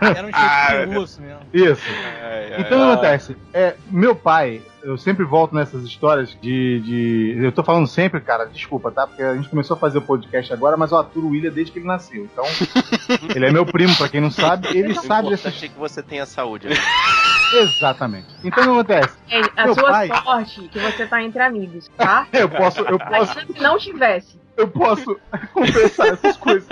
Era um cheiro de urso mesmo. Isso. Ai, ai, Então o que acontece? É, meu pai, eu sempre volto nessas histórias de, de. Eu tô falando sempre, cara, desculpa, tá? Porque a gente começou a fazer o podcast agora, mas eu aturo o William desde que ele nasceu. Então, (laughs) ele é meu primo, pra quem não sabe, ele O sabe dessas. é que você tenha saúde. né? (laughs) Exatamente. Então o que acontece? Ei, a Meu sua pai- sorte que você tá entre amigos, tá? (laughs) Eu posso, eu posso, Imagina se não tivesse. Eu posso (laughs) compensar essas coisas.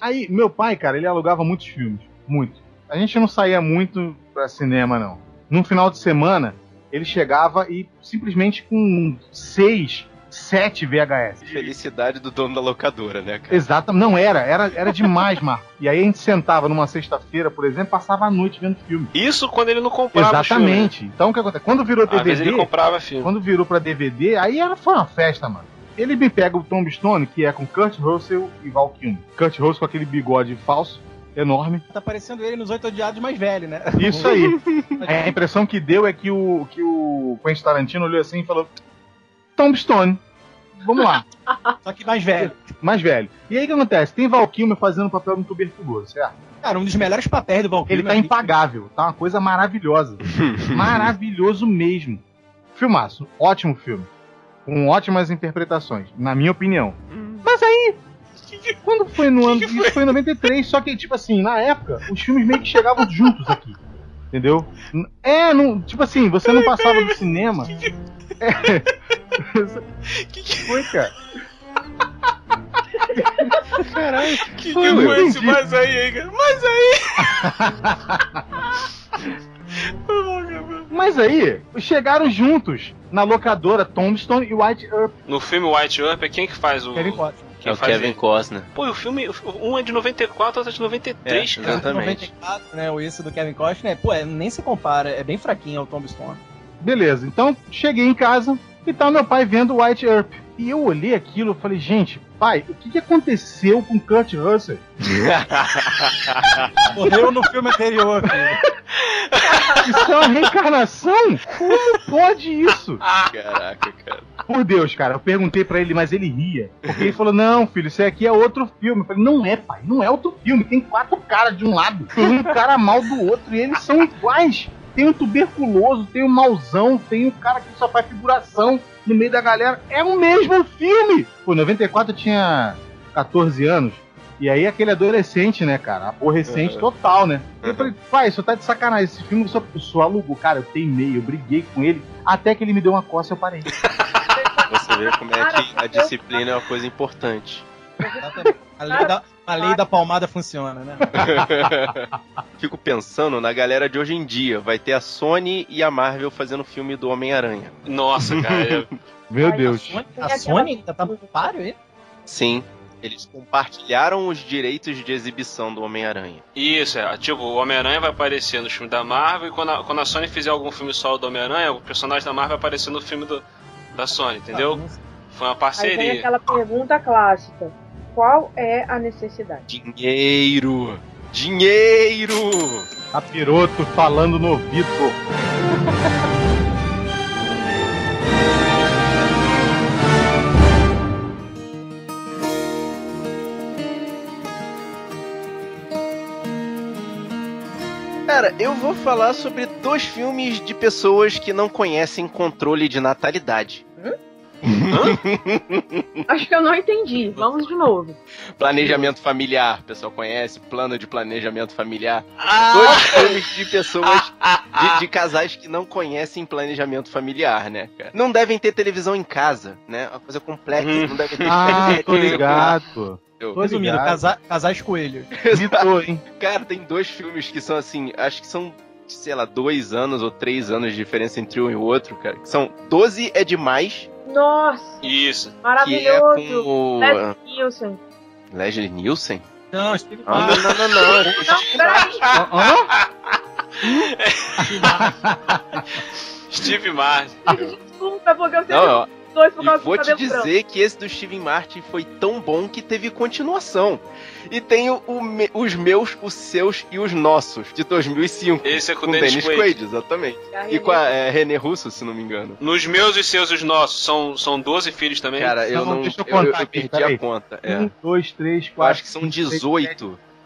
Aí, meu pai, cara, ele alugava muitos filmes. Muito. A gente não saía muito pra cinema, não. Num final de semana, ele chegava e simplesmente com seis, sete VHS. Felicidade do dono da locadora, né, cara? Exato, não era, era, era demais, Marco. E aí a gente sentava numa sexta-feira, por exemplo, passava a noite vendo filme. Isso quando ele não comprava Exatamente. Então o que acontece? Quando virou o filme. né? Às vezes ele DVD, comprava filme. quando virou pra DVD, aí era, foi uma festa, mano. Ele me pega o Tombstone, que é com Kurt Russell e Val Kilmer. Kurt Russell com aquele bigode falso, enorme. Tá parecendo ele nos Oito Odiados mais velho, né? Isso aí. (laughs) a impressão que deu é que o, que o Quentin Tarantino olhou assim e falou: Tombstone, vamos lá, (laughs) Só que mais velho. mais velho. E aí o que acontece? Tem Val Kilmer fazendo papel de um tuberculoso, certo? Cara, um dos melhores papéis do Valkyrie. Ele tá impagável, tá uma coisa maravilhosa. (laughs) Maravilhoso mesmo. Filmaço, ótimo filme. Com ótimas interpretações, na minha opinião. Mas aí, quando foi no ano. Isso foi em 93, só que, tipo assim, na época, os filmes meio que chegavam juntos aqui. Entendeu? É, não, tipo assim, você não passava do cinema. É. (laughs) que que foi, cara? Caralho, Que foi, que foi esse mais aí, hein, cara? Mais aí! (laughs) Mas aí, chegaram juntos na locadora Tombstone e White Earp. No filme White Earp, é quem que faz o. Kevin Costner. Quem é o faz Kevin ele? Costner. Pô, e o filme, um é de 94, outro é de 93, É, cara. Exatamente. 94, né? O esse do Kevin Costner, pô, é, nem se compara. É bem fraquinho ao Tombstone. Beleza, então cheguei em casa e tá meu pai vendo White Earp. E eu olhei aquilo e falei, gente, pai, o que, que aconteceu com Kurt Russell? (laughs) Morreu no filme anterior, filho. Isso é uma reencarnação? Como pode isso? Caraca, cara. Por Deus, cara, eu perguntei pra ele, mas ele ria. Porque ele falou: Não, filho, isso aqui é outro filme. Eu falei: Não é, pai, não é outro filme. Tem quatro caras de um lado, tem um cara mal do outro, e eles são iguais. Tem um tuberculoso, tem um mauzão, tem um cara que só faz figuração no meio da galera. É o mesmo filme! Pô, em 94 eu tinha 14 anos. E aí aquele adolescente, né, cara? Aborrecente Uhum. total, né? Eu falei, pai, isso tá de sacanagem. Esse filme só, só alugou. Cara, eu teimei, eu briguei com ele. Até que ele me deu uma coça e eu parei. Você vê como é que a disciplina é uma coisa importante. Exatamente. A lei, da, a lei da palmada funciona, né? (laughs) Fico pensando na galera de hoje em dia. Vai ter a Sony e a Marvel fazendo filme do Homem-Aranha. Nossa, cara. eu- (laughs) Meu Ai, Deus. A Sony, ainda tá no páreo aí? Sim. Eles compartilharam os direitos de exibição do Homem-Aranha. Isso, é. Tipo, o Homem-Aranha vai aparecer no filme da Marvel e quando a, quando a Sony fizer algum filme solo do Homem-Aranha, o personagem da Marvel vai aparecer no filme do, da Sony, entendeu? Foi uma Aí vem parceria. aquela pergunta clássica: qual é a necessidade? Dinheiro! Dinheiro! Capiroto falando no ouvido. Cara, eu vou falar sobre dois filmes de pessoas que não conhecem controle de natalidade. Acho que eu não entendi. Vamos de novo. Planejamento familiar, o pessoal conhece, plano de planejamento familiar. Ah! Dois filmes de pessoas, de, de casais que não conhecem planejamento familiar, né, cara? Não devem ter televisão em casa, né? Uma coisa complexa, Hum. não devem ter Ah, (laughs) tô ligado. Tô Resumindo, ligado. casa- casais coelhos. Mitou, hein? Cara, tem dois filmes que são assim, acho que são, sei lá, dois anos ou três anos de diferença entre um e o outro, cara. Que são 12 é demais, Nossa, Isso. que é maravilhoso. com o Leslie Nielsen. Leslie Nielsen? Não, Steve Ah, não, não, não, não. Não, peraí. Hã? (laughs) Steve Martin. Desculpa, porque eu sempre Não, dois por E causa vou do te cabelo branco. dizer que esse do Steven Martin foi tão bom que teve continuação. E tem o, o me- os meus, os seus e os nossos, de 2005. Esse é com Com o Dennis Dennis Quaid. Quaid, exatamente. A E com a é, René Russo, se não me engano. Nos meus, os seus e os nossos, são, são 12 filhos também? Cara, eu Não, não. deixa eu eu, eu, perdi peraí. a conta. É. Um, dois, três, Eu quatro. acho que são cinco, seis,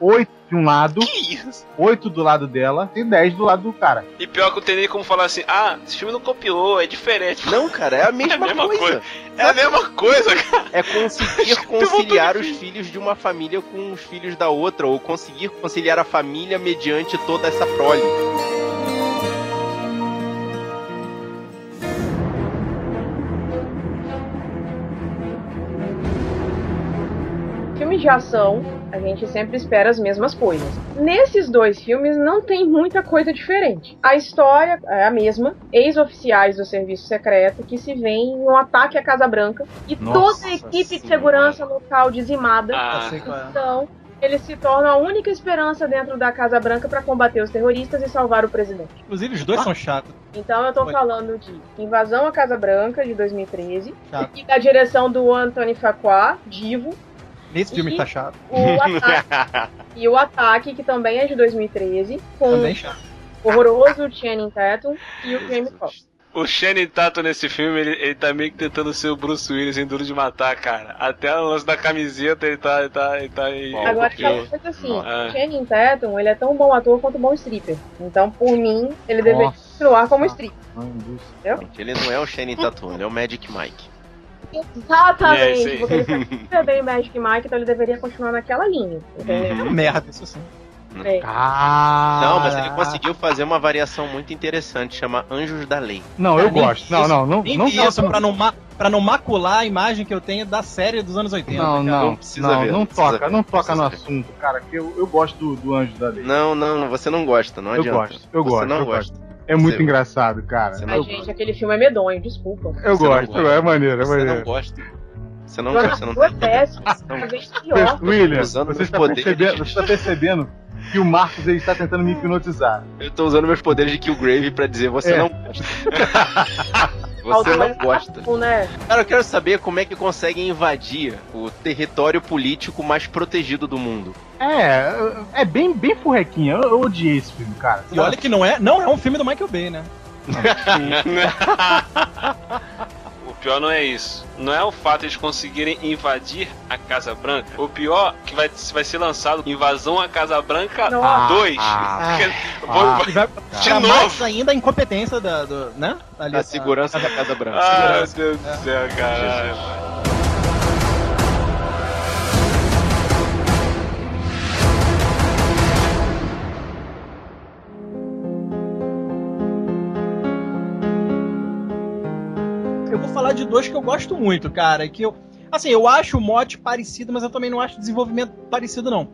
18. Oito de um lado, que isso? oito do lado dela e dez do lado do cara. E pior que eu tenho nem como falar assim, ah, esse filme não copiou, é diferente. Não, cara, é a mesma, (laughs) É a mesma coisa. coisa. É a mesma coisa, cara. É conseguir (laughs) conciliar os filhos de uma família com os filhos da outra, ou conseguir conciliar a família mediante toda essa prole. Filme filmes de ação, a gente sempre espera as mesmas coisas. Nesses dois filmes não tem muita coisa diferente. A história é a mesma: ex-oficiais do serviço secreto que se veem em um ataque à Casa Branca e Nossa toda a equipe de segurança local dizimada. Ah, sei qual é. Então, eles se tornam a única esperança dentro da Casa Branca para combater os terroristas e salvar o presidente. Inclusive, os dois são chatos. Então eu tô falando de Invasão à Casa Branca, de 2013, Chato. e da direção do Anthony Fuqua, Divo, Nesse filme E- tá chato. o ataque, e o Ataque, que também é de 2013, com Também chato. o horroroso Channing Tatum e o Jamie Foxx. O Shannon Tatum nesse filme, ele, ele tá meio que tentando ser o Bruce Willis em Duro de Matar, cara. Até o lance da camiseta, ele tá, ele tá, ele tá aí. Bom, Agora, aquela coisa assim, Ah. o Channing Tatum, ele é tão bom ator quanto bom stripper. Então, por mim, ele deveria continuar como stripper. Ele não é o Shane Tatum, ele é o Magic Mike. É, Exatamente, sim. porque ele faz (laughs) super bem Magic Mike, então ele deveria continuar naquela linha. Entendeu? É uma merda, isso sim. É. Ah, Não, mas ele conseguiu fazer uma variação muito interessante, chama Anjos da Lei. Não, eu Nem gosto. Não, não, não. Nem não, isso pra não, ma- pra não macular a imagem que eu tenho da série dos anos 80. Não, cara. não, Não precisa não, ver, não não toca, ver, não não toca no precisa assunto, cara, que eu, eu gosto do, do Anjo da Lei. Não, não, você não gosta, não eu adianta. gosto, eu Você gosto, não eu gosta. gosto. É muito Você- engraçado, cara. Você não Ai, gente, aquele filme é medonho, desculpa. eu Você gosto, gosta. é maneiro, é Você não maneiro. gosta. Você não Agora, gosta, você não é tá péssimo, Não. vez pior. William, você está, percebendo, você está percebendo que o Marcos ele está tentando me hipnotizar. Eu tô usando meus poderes de Killgrave pra dizer você É. não gosta. (laughs) você não gosta. Né? Cara, eu quero saber como é que conseguem invadir o território político mais protegido do mundo. É, é bem, bem furrequinha. Eu, eu odiei esse filme, cara. E olha que não é, não é um filme do Michael Bay, né? (laughs) O pior não é isso. Não é o fato de eles conseguirem invadir a Casa Branca. O pior é que vai, vai ser lançado Invasão à Casa Branca Nossa. 2. Ah, ah. (laughs) Vai de tirar novo. mais ainda a incompetência da, do, né? Ali, A segurança da Casa Branca. Ah, meu Deus do céu, caralho. Dois que eu gosto muito, cara. Que eu, assim, eu acho o mote parecido, mas eu também não acho o desenvolvimento parecido, não.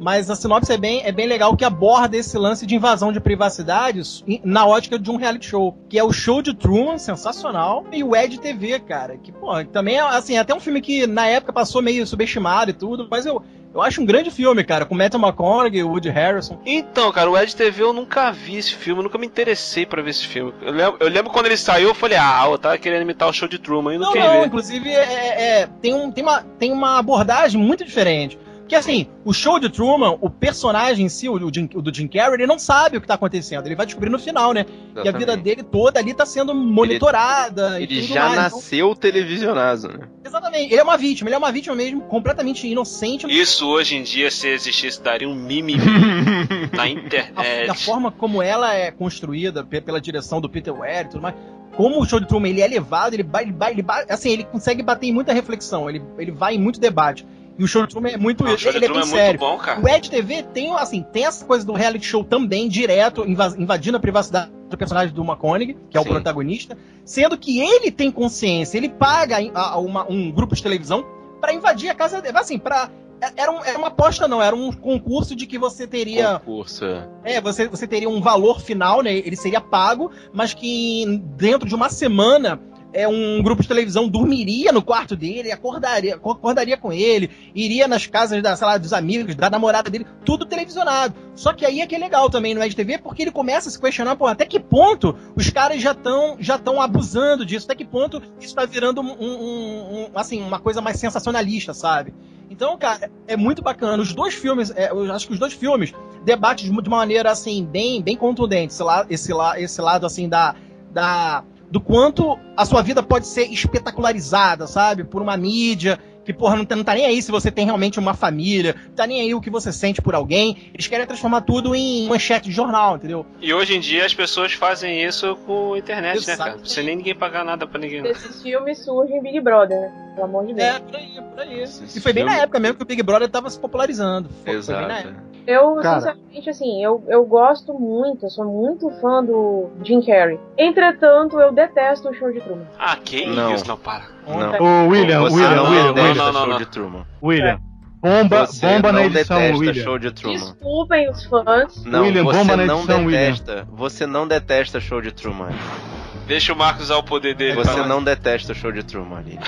Mas a sinopse é bem, é bem legal que aborda esse lance de invasão de privacidades na ótica de um reality show. Que é o Show de Truman, sensacional, e o Ed TV, cara. Que, pô, também é, assim, até um filme que na época passou meio subestimado e tudo, mas eu, eu acho um grande filme, cara, com Matthew McConaughey e Woody Harrison. Então, cara, o Ed TV eu nunca vi esse filme, eu nunca me interessei pra ver esse filme. Eu lembro, eu lembro quando ele saiu, eu falei, ah, eu tava querendo imitar o show de Truman e não, Não, não, ver. inclusive é, é- é- tem, um, tem, uma, tem uma abordagem muito diferente. Porque assim, o show de Truman, o personagem em si, o, Jim- o do Jim Carrey, ele não sabe o que tá acontecendo. Ele vai descobrir no final, né? E a vida dele toda ali tá sendo monitorada. e Ele tudo já mais. Então, nasceu televisionado, né? exatamente. Ele é uma vítima, ele é uma vítima mesmo, completamente inocente. Isso hoje em dia, se existisse, daria um mimimi (laughs) na A- internet. da forma como ela é construída pe- pela direção do Peter Weir e tudo mais. Como o show de Truman ele é elevado, ele vai, ele vai, ele vai- assim, ele consegue bater em muita reflexão, ele, ele vai em muito debate. E o show de Truman é muito o show de ele é Truman bem é muito sério. bom, cara. O Ed TV tem, assim, tem essa coisa do reality show também, direto, inva- invadindo a privacidade do personagem do McConaughey, que é o Sim. protagonista, sendo que ele tem consciência, ele paga a- a uma- um grupo de televisão pra invadir a casa dele. Assim, pra. Era, um- era uma aposta, não, era um concurso de que você teria. Concurso. é. É, você, você teria um valor final, né? Ele seria pago, mas que dentro de uma semana é um grupo de televisão dormiria no quarto dele, acordaria, acordaria com ele, iria nas casas da, lá, dos amigos, da namorada dele, tudo televisionado. Só que aí é que é legal também no TV, porque ele começa a se questionar, pô, até que ponto os caras já estão já estão abusando disso, até que ponto isso tá virando um, um- um- assim, uma coisa mais sensacionalista, sabe? Então, cara, é muito bacana. Os dois filmes, é, eu acho que os dois filmes debatem de uma maneira assim bem, bem contundente. Esse, la, esse, la, esse lado assim da, da do quanto a sua vida pode ser espetacularizada, sabe? Por uma mídia que, porra, não tá, não tá nem aí se você tem realmente uma família, não tá nem aí o que você sente por alguém. Eles querem transformar tudo em manchete de jornal, entendeu? E hoje em dia as pessoas fazem isso com a internet, né, cara? Sem nem ninguém pagar nada pra ninguém. Desses filmes surgem Big Brother, né? Pelo amor de Deus. É, por aí, por aí. Esse E foi bem na época mesmo que o Big Brother tava se popularizando. Foi, foi bem na Exato. época. Eu, Cara. sinceramente, assim, eu, eu gosto muito, eu sou muito fã do Jim Carrey. Entretanto, eu detesto o show de Truman. Ah, que Não. isso? Não, para. Não. Ô, William, Você William, não William, detesta não, não, show não. de Truman. William. Bomba, Você bomba na não edição, detesta William. show de Truman. Desculpem os fãs. Não, William, você bomba na não edição, William. detesta. Você não detesta show de Truman. Deixa o Marcos usar o poder dele. Você não detesta o show de Truman, Aline.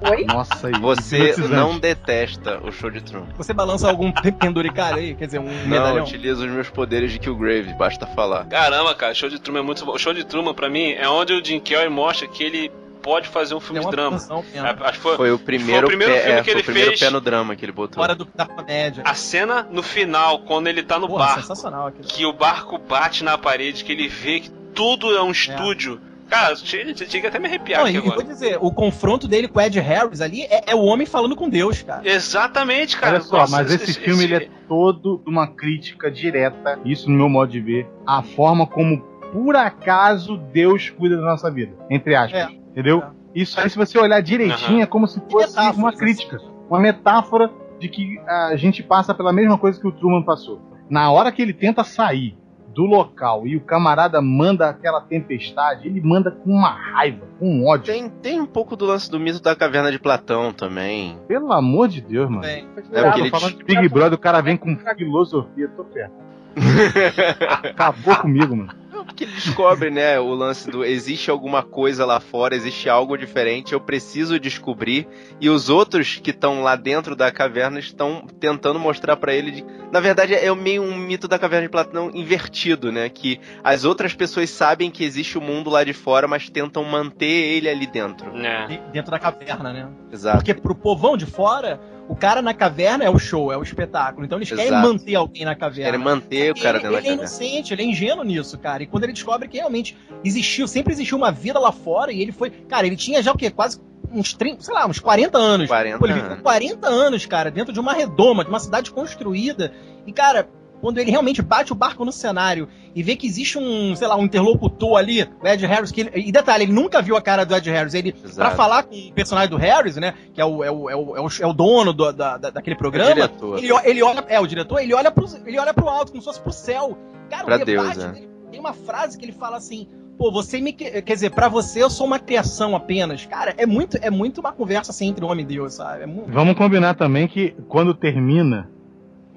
Oi? Nossa. Você não detesta o show de Truman. Você balança algum penduricalho aí? Quer dizer, um Não, eu medalhão? utilizo os meus poderes de Killgrave, basta falar. Caramba, cara, show de Truman é muito bom. O show de Truman, pra mim, é onde o Jim Carrey mostra que ele pode fazer um filme É de drama. produção mesmo. A- Acho que foi, Foi o primeiro, primeiro pé, filme é, que foi ele o primeiro fez. pé no drama que ele botou. Fora do, da comédia. a cena no final, quando ele tá no Porra, barco, que o barco bate na parede, que ele vê que tudo é um estúdio. Cara, chega, chega até me arrepiar Não, aqui e, e vou agora. dizer, o confronto dele com o Ed Harris ali é, é o homem falando com Deus, cara. Exatamente, cara. Olha só, Nossa, mas esse filme ele é todo uma crítica direta, isso no meu modo de ver, à forma como por acaso Deus cuida da nossa vida. Entre aspas. É. Entendeu? Isso aí, se você olhar direitinho, Aham. é como se fosse metáforas, uma assim. crítica. Uma metáfora de que a gente passa pela mesma coisa que o Truman passou. Na hora que ele tenta sair do local e o camarada manda aquela tempestade, ele manda com uma raiva, com um ódio. Tem, tem um pouco do lance do mito da caverna de Platão também. Pelo amor de Deus, mano. Bem, É porque ele falando de Big Brother, o cara vem com filosofia, tô perto. (laughs) Acabou comigo, mano. Porque ele descobre, né, o lance do existe alguma coisa lá fora, existe algo diferente, eu preciso descobrir. E os outros que estão lá dentro da caverna estão tentando mostrar pra ele. De... Na verdade, é meio um mito da caverna de Platão invertido, né? Que as outras pessoas sabem que existe o mundo lá de fora, mas tentam manter ele ali dentro. É. de- dentro da caverna, né? Exato. Porque pro povão de fora, o cara na caverna é o show, é o espetáculo. Então eles querem Exato. manter alguém na caverna. Querem manter o cara ele, dentro da ele é caverna. inocente, ele é ingênuo nisso, cara. E quando ele descobre que realmente existiu, sempre existiu uma vida lá fora, e ele foi. Cara, ele tinha já o quê? Quase uns 30, sei lá, uns 40 anos. 40 Pô, ele viveu anos. 40 anos, cara, dentro de uma redoma, de uma cidade construída. E, cara, quando ele realmente bate o barco no cenário e vê que existe um, sei lá, um interlocutor ali, o Ed Harris, que ele, e detalhe, ele nunca viu a cara do Ed Harris. Ele, pra Exato. falar com o personagem do Harris, né, que é o, é o, é o, é o, é o dono do- da, da- daquele programa, diretor. ele, ele olha, é o diretor, ele olha pro, ele olha pro alto, como se fosse pro céu. Cara, Pra o debate Deus, é. dele, tem uma frase que ele fala assim, pô, você me, que- quer dizer, pra você eu sou uma criação apenas. Cara, é muito, é muito uma conversa assim entre homem e Deus, sabe? É muito... Vamos combinar também que quando termina,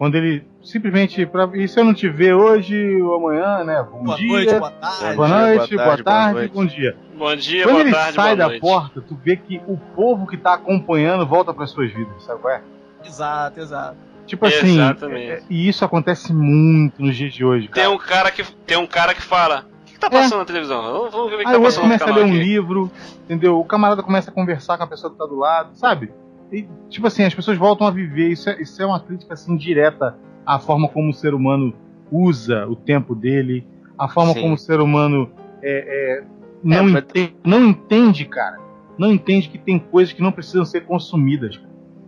quando ele simplesmente. Pra, e se eu não te ver hoje ou amanhã, né? Bom Boa dia. noite, boa tarde. Boa dia, noite, boa boa tarde, tarde, boa noite. bom dia. Bom dia, Quando boa ele tarde, sai boa da noite. porta, tu vê que o povo que tá acompanhando volta para suas vidas, sabe qual é? Exato, exato. Tipo assim, Exatamente. é- e isso acontece muito nos dias de hoje, Tem cara. um cara que tem um cara que fala: "O que, que tá passando na televisão? Vamos- ver o que Aí tá o outro passando no começa a ler um aqui." livro, entendeu? O camarada começa a conversar com a pessoa que tá do lado, sabe? E, tipo assim, as pessoas voltam a viver. Isso é, isso é uma crítica, assim, direta à forma como o ser humano usa o tempo dele, a forma Sim. como o ser humano é, é, não, mas- entende, não entende, cara. Não entende que tem coisas que não precisam ser consumidas.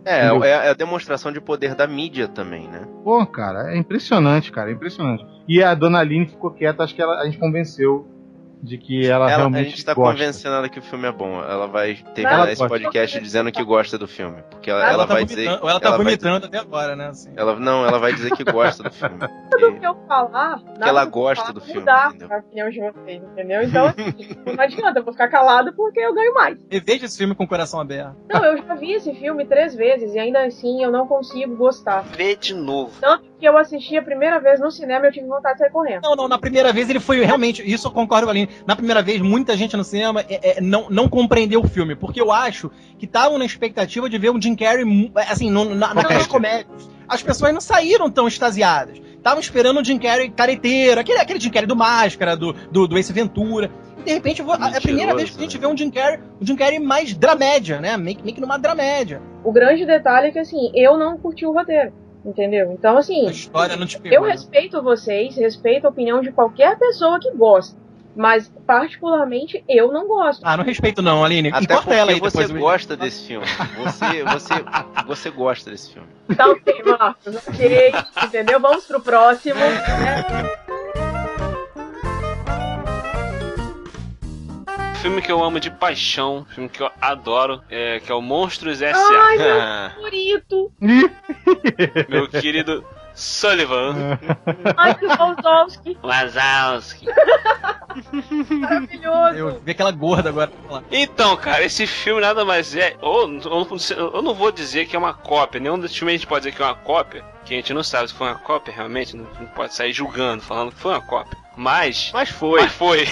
É, Entendeu? é a demonstração de poder da mídia também, né? Pô, cara, é impressionante, cara, é impressionante. E a dona Aline ficou quieta, acho que ela- a gente convenceu de que ela, Ela, a realmente gente tá gosta. convencendo ela que o filme é bom. Ela vai ter Ela esse gosta. podcast dizendo que gosta do filme. Porque ela, Ela ela tá vai dizer. ou ela tá ela vai vomitando até agora, né? Assim. Ela, não, ela vai dizer que gosta do filme. (laughs) Tudo que eu falar, ela que eu gosta falar do vai filme, mudar entendeu? a opinião de vocês, entendeu? Então, assim, (laughs) não adianta, eu vou ficar calada porque eu ganho mais. Reveja esse filme com o coração aberto. Não, eu já vi esse filme três vezes e ainda assim eu não consigo gostar. Vê de novo. Tanto que eu assisti a primeira vez no cinema e eu tive vontade de sair correndo. Não, não, na primeira vez ele foi realmente. Isso eu concordo com a Aline. Na primeira vez, muita gente no cinema é, é, não, não compreendeu o filme, porque eu acho que estavam na expectativa de ver um Jim Carrey, mu- assim, no, na, naquelas comédias. As pessoas não saíram tão extasiadas. Estavam esperando um Jim Carrey careteiro, aquele, aquele Jim Carrey do Máscara, do, do, do Ace Ventura. E de repente, vou- é a primeira vez que a gente né? vê um Jim Carrey, um Jim Carrey mais dramédia, né? Meio, meio que numa dramédia. O grande detalhe é que, assim, eu não curti o roteiro, entendeu? Então, assim, A história não te pegou. eu né? respeito vocês, respeito a opinião de qualquer pessoa que gosta. Mas, particularmente, eu não gosto. Ah, não respeito não, Aline. Até porque ela aí você gosta desse filme. Você, você, você gosta desse filme. Tá ok, Marcos, ok, entendeu? Vamos pro próximo. né? (laughs) Filme que eu amo de paixão, filme que eu adoro, é, que é o Monstros S.A. Ai, meu (laughs) favorito. (laughs) Meu querido Sullivan. (laughs) Michael Wazowski, Wazowski. maravilhoso. Eu vi aquela gorda agora. Então, cara, esse filme nada mais é. Ou, ou- eu não vou dizer que é uma cópia. Nenhum dos filmes a gente pode dizer que é uma cópia. Que a gente não sabe se foi uma cópia realmente. Não, não pode sair julgando, falando que foi uma cópia. Mas. Mas foi. Mas foi.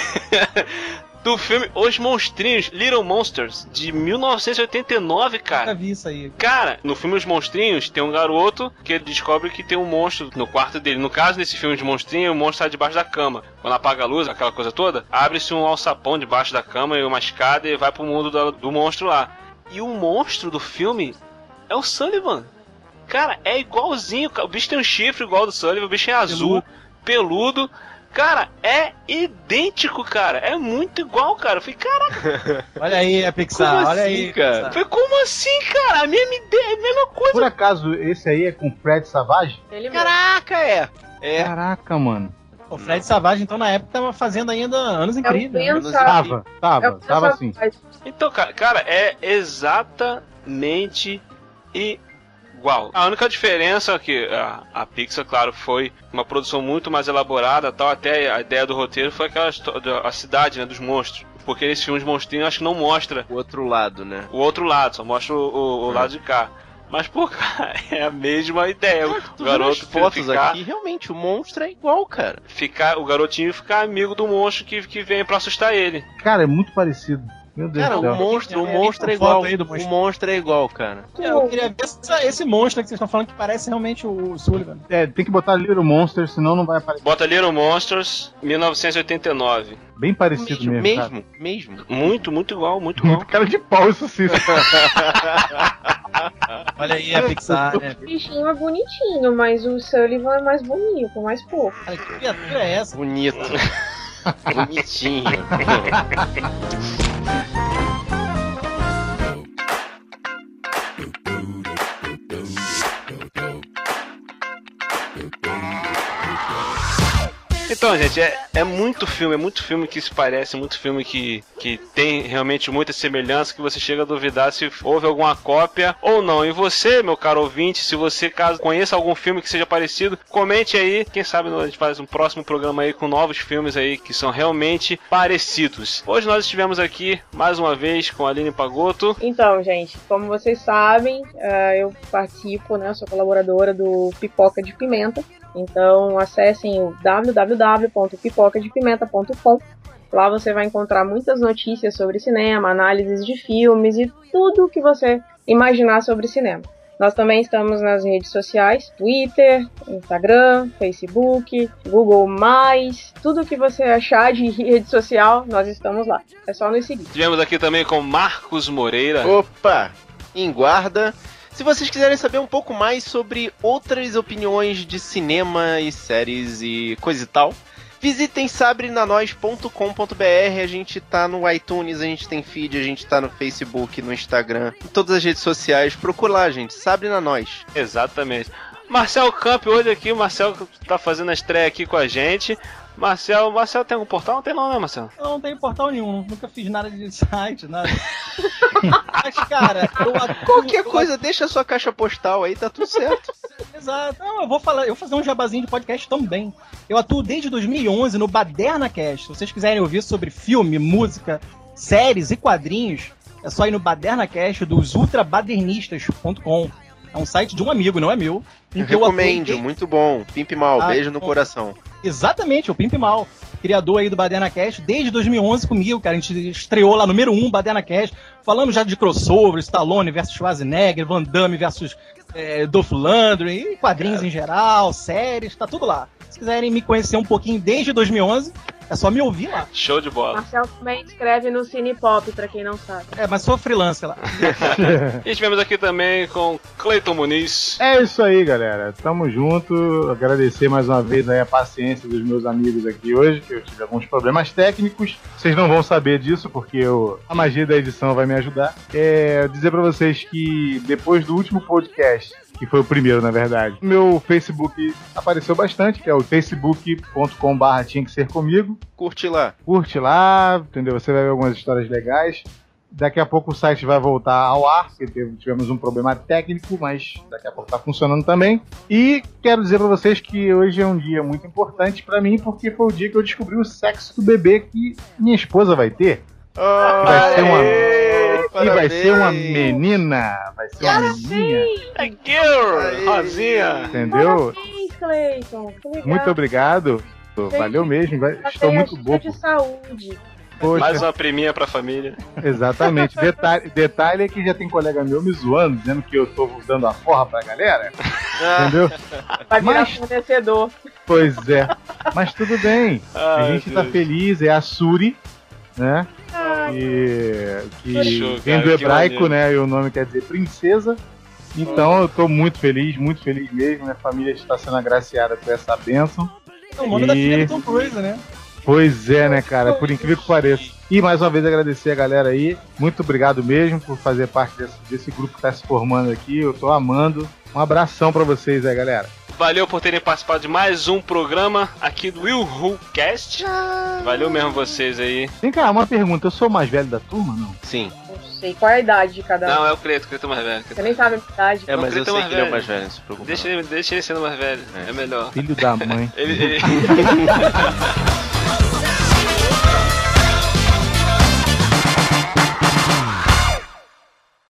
Do filme Os Monstrinhos, Little Monsters, de 1989, Nunca cara. vi isso aí. Cara, no filme Os Monstrinhos, tem um garoto que ele descobre que tem um monstro no quarto dele. No caso desse filme de monstrinho, o monstro está debaixo da cama. Quando apaga a luz, aquela coisa toda, abre-se um alçapão debaixo da cama e uma escada e vai pro mundo do, do monstro lá. E o monstro do filme é o Sullivan. Cara, é igualzinho. O bicho tem um chifre igual ao do Sullivan, o bicho é azul, peludo. Cara, é idêntico, cara. É muito igual, cara. Eu falei, caraca, (laughs) Olha aí a Pixar, Como olha assim, aí. cara? Pixar. foi como assim, cara? A mesma ideia, a mesma coisa. Por acaso, esse aí é com Fred Savage? Ele. Caraca, é. É. Caraca, mano. O Fred Savage, então, na época, tava fazendo ainda anos É o incríveis. né? Ben Menos Savage. Tava, É tava, o tava assim. Então, cara, cara, é exatamente igual. A única diferença é que a, a Pixar, claro, foi uma produção muito mais elaborada, tal, até a ideia do roteiro foi aquela a cidade, né, dos monstros. Porque nesse filme de monstrinhos acho que não mostra O outro lado, né? o outro lado, só mostra o, o- o lado de cá. Mas, pô, (laughs) cara, é a mesma ideia. Cara, o garoto fotos ficar, aqui, realmente, o monstro é igual, cara. ficar, o garotinho ficar amigo do monstro que, que vem pra assustar ele. Cara, é muito parecido. Meu Deus Cara, do céu. o monstro, o É, monstro é igual. do O monstro. monstro é igual, cara. É, eu queria ver essa- esse monstro que vocês estão falando que parece realmente o Sullivan. É, tem que botar Little Monster, senão não vai aparecer. Bota Little Monsters, 1989. Bem parecido Mesmo, mesmo, cara. mesmo, mesmo. Muito, muito igual, muito (laughs) igual. Muito cara de pau isso sim. (laughs) Olha aí a Pixar, né? O bichinho é bonitinho, mas o Sullivan é mais bonito, mais fofo. Cara, que criatura é essa? Bonito. (laughs) Bonitinho. Então, gente, é, é muito filme, é muito filme que se parece, muito filme que, que tem realmente muita semelhança, que você chega a duvidar se houve alguma cópia ou não. E você, meu caro ouvinte, se você caso conheça algum filme que seja parecido, comente aí. Quem sabe a gente faz um próximo programa aí com novos filmes aí que são realmente parecidos. Hoje nós estivemos aqui mais uma vez com a Aline Pagotto. Então, gente, como vocês sabem, eh, eu participo, né, sou colaboradora do Pipoca de Pimenta. Então, acessem o www.pipocadepimenta.com. Lá você vai encontrar muitas notícias sobre cinema, análises de filmes e tudo o que você imaginar sobre cinema. Nós também estamos nas redes sociais, Twitter, Instagram, Facebook, Google+, tudo que você achar de (laughs) rede social, nós estamos lá. É só nos seguir. Estivemos aqui também com Marcos Moreira. Opa! Em guarda. Se vocês quiserem saber um pouco mais sobre outras opiniões de cinema e séries e coisa e tal, visitem sabrenanois.com.br. A gente tá no iTunes, a gente tem feed, a gente tá no Facebook, no Instagram, em todas as redes sociais. Procura lá, gente. Sabre na Nós. Exatamente. Marcel Camp hoje aqui, o Marcel tá fazendo a estreia aqui com a gente. Marcel, Marcel tem um portal? Não tem não, né, Marcel? Eu não tenho portal nenhum, nunca fiz nada de site, nada. (laughs) Mas, cara, eu atuo, Qualquer eu coisa, deixa a sua caixa postal aí, tá tudo certo. (laughs) Exato. Não, eu vou falar, eu vou fazer um jabazinho de podcast também. Eu atuo desde 2011 no Baderna Cast. Se vocês quiserem ouvir sobre filme, música, séries e quadrinhos, é só ir no Baderna Cast dos ultrabadernistas.com. É um site de um amigo, não é meu. Recomendo, desde- muito bom. Pimp mal, Ah, beijo no bom. coração. Exatamente, o Pimp Mal, criador aí do Baderna Cast, desde 2011 comigo, cara. A gente estreou lá número 1, Baderna Cast. Falamos já de crossover, Stallone versus Schwarzenegger, Van Damme versus é, Dolph Lundgren, e quadrinhos em geral, séries, tá tudo lá. Se quiserem me conhecer um pouquinho desde 2011, é só me ouvir lá. Show de bola. Marcel também escreve no Cine Pop, pra quem não sabe. É, mas sou freelancer lá. (laughs) E estivemos aqui também com Cleiton Muniz. É isso aí, galera. Tamo junto. Agradecer mais uma vez aí a paciência dos meus amigos aqui hoje, que eu tive alguns problemas técnicos. Vocês não vão saber disso, porque eu- a magia da edição vai me ajudar. É, dizer pra vocês que depois do último podcast, que foi o primeiro, na verdade, meu Facebook apareceu bastante, que é o facebook.com.br tinha que ser comigo Curte lá. curte lá, entendeu? Você vai ver algumas histórias legais. Daqui a pouco o site vai voltar ao ar, porque tivemos um problema técnico, mas daqui a pouco tá funcionando também. E quero dizer pra vocês que hoje é um dia muito importante pra mim, porque foi o dia que eu descobri o sexo do bebê que minha esposa vai ter. Oh, vai ser uma- aê, E vai ser uma parabéns. menina, vai ser uma menininha, É girl! Rosinha! entendeu? Parabéns, Cleiton. Muito obrigado. Valeu mesmo, vai- estou muito Cheia bobo. de saúde. Poxa, Mais uma priminha pra família. exatamente. Detalhe, detalhe é que já tem colega meu me zoando, dizendo que eu tô dando a porra pra galera, Ah, entendeu? (laughs) Vai virar Mas- fornecedor. Pois é. Mas tudo bem. A Ai, gente tá Deus. feliz, é a Suri, né? Ai, Que, que vem do hebraico, né? E o nome quer dizer princesa. Então eu tô muito feliz, muito feliz mesmo. Minha família está sendo agraciada por essa bênção. É o nome da E- filha do Tom Cruise, né? Pois é, né, cara? Por incrível que pareça. E mais uma vez agradecer a galera aí. Muito obrigado mesmo por fazer parte desse, desse grupo que tá se formando aqui. Eu tô amando. Um abração pra vocês aí, galera. Valeu por terem participado de mais um programa aqui do Will Who Cast. Valeu mesmo vocês aí. Vem cá, uma pergunta. Eu sou o mais velho da turma, não? Sim. não sei qual é a idade de cada um. Não, é o Cleito, o Cleito é mais velho. Você nem sabe a idade. É, mas eu sei mais que ele é o velho. mais velho, não se preocupe. Deixa ele, deixa ele sendo mais velho, é, melhor. Filho da mãe. Ele, ele... (laughs) (laughs)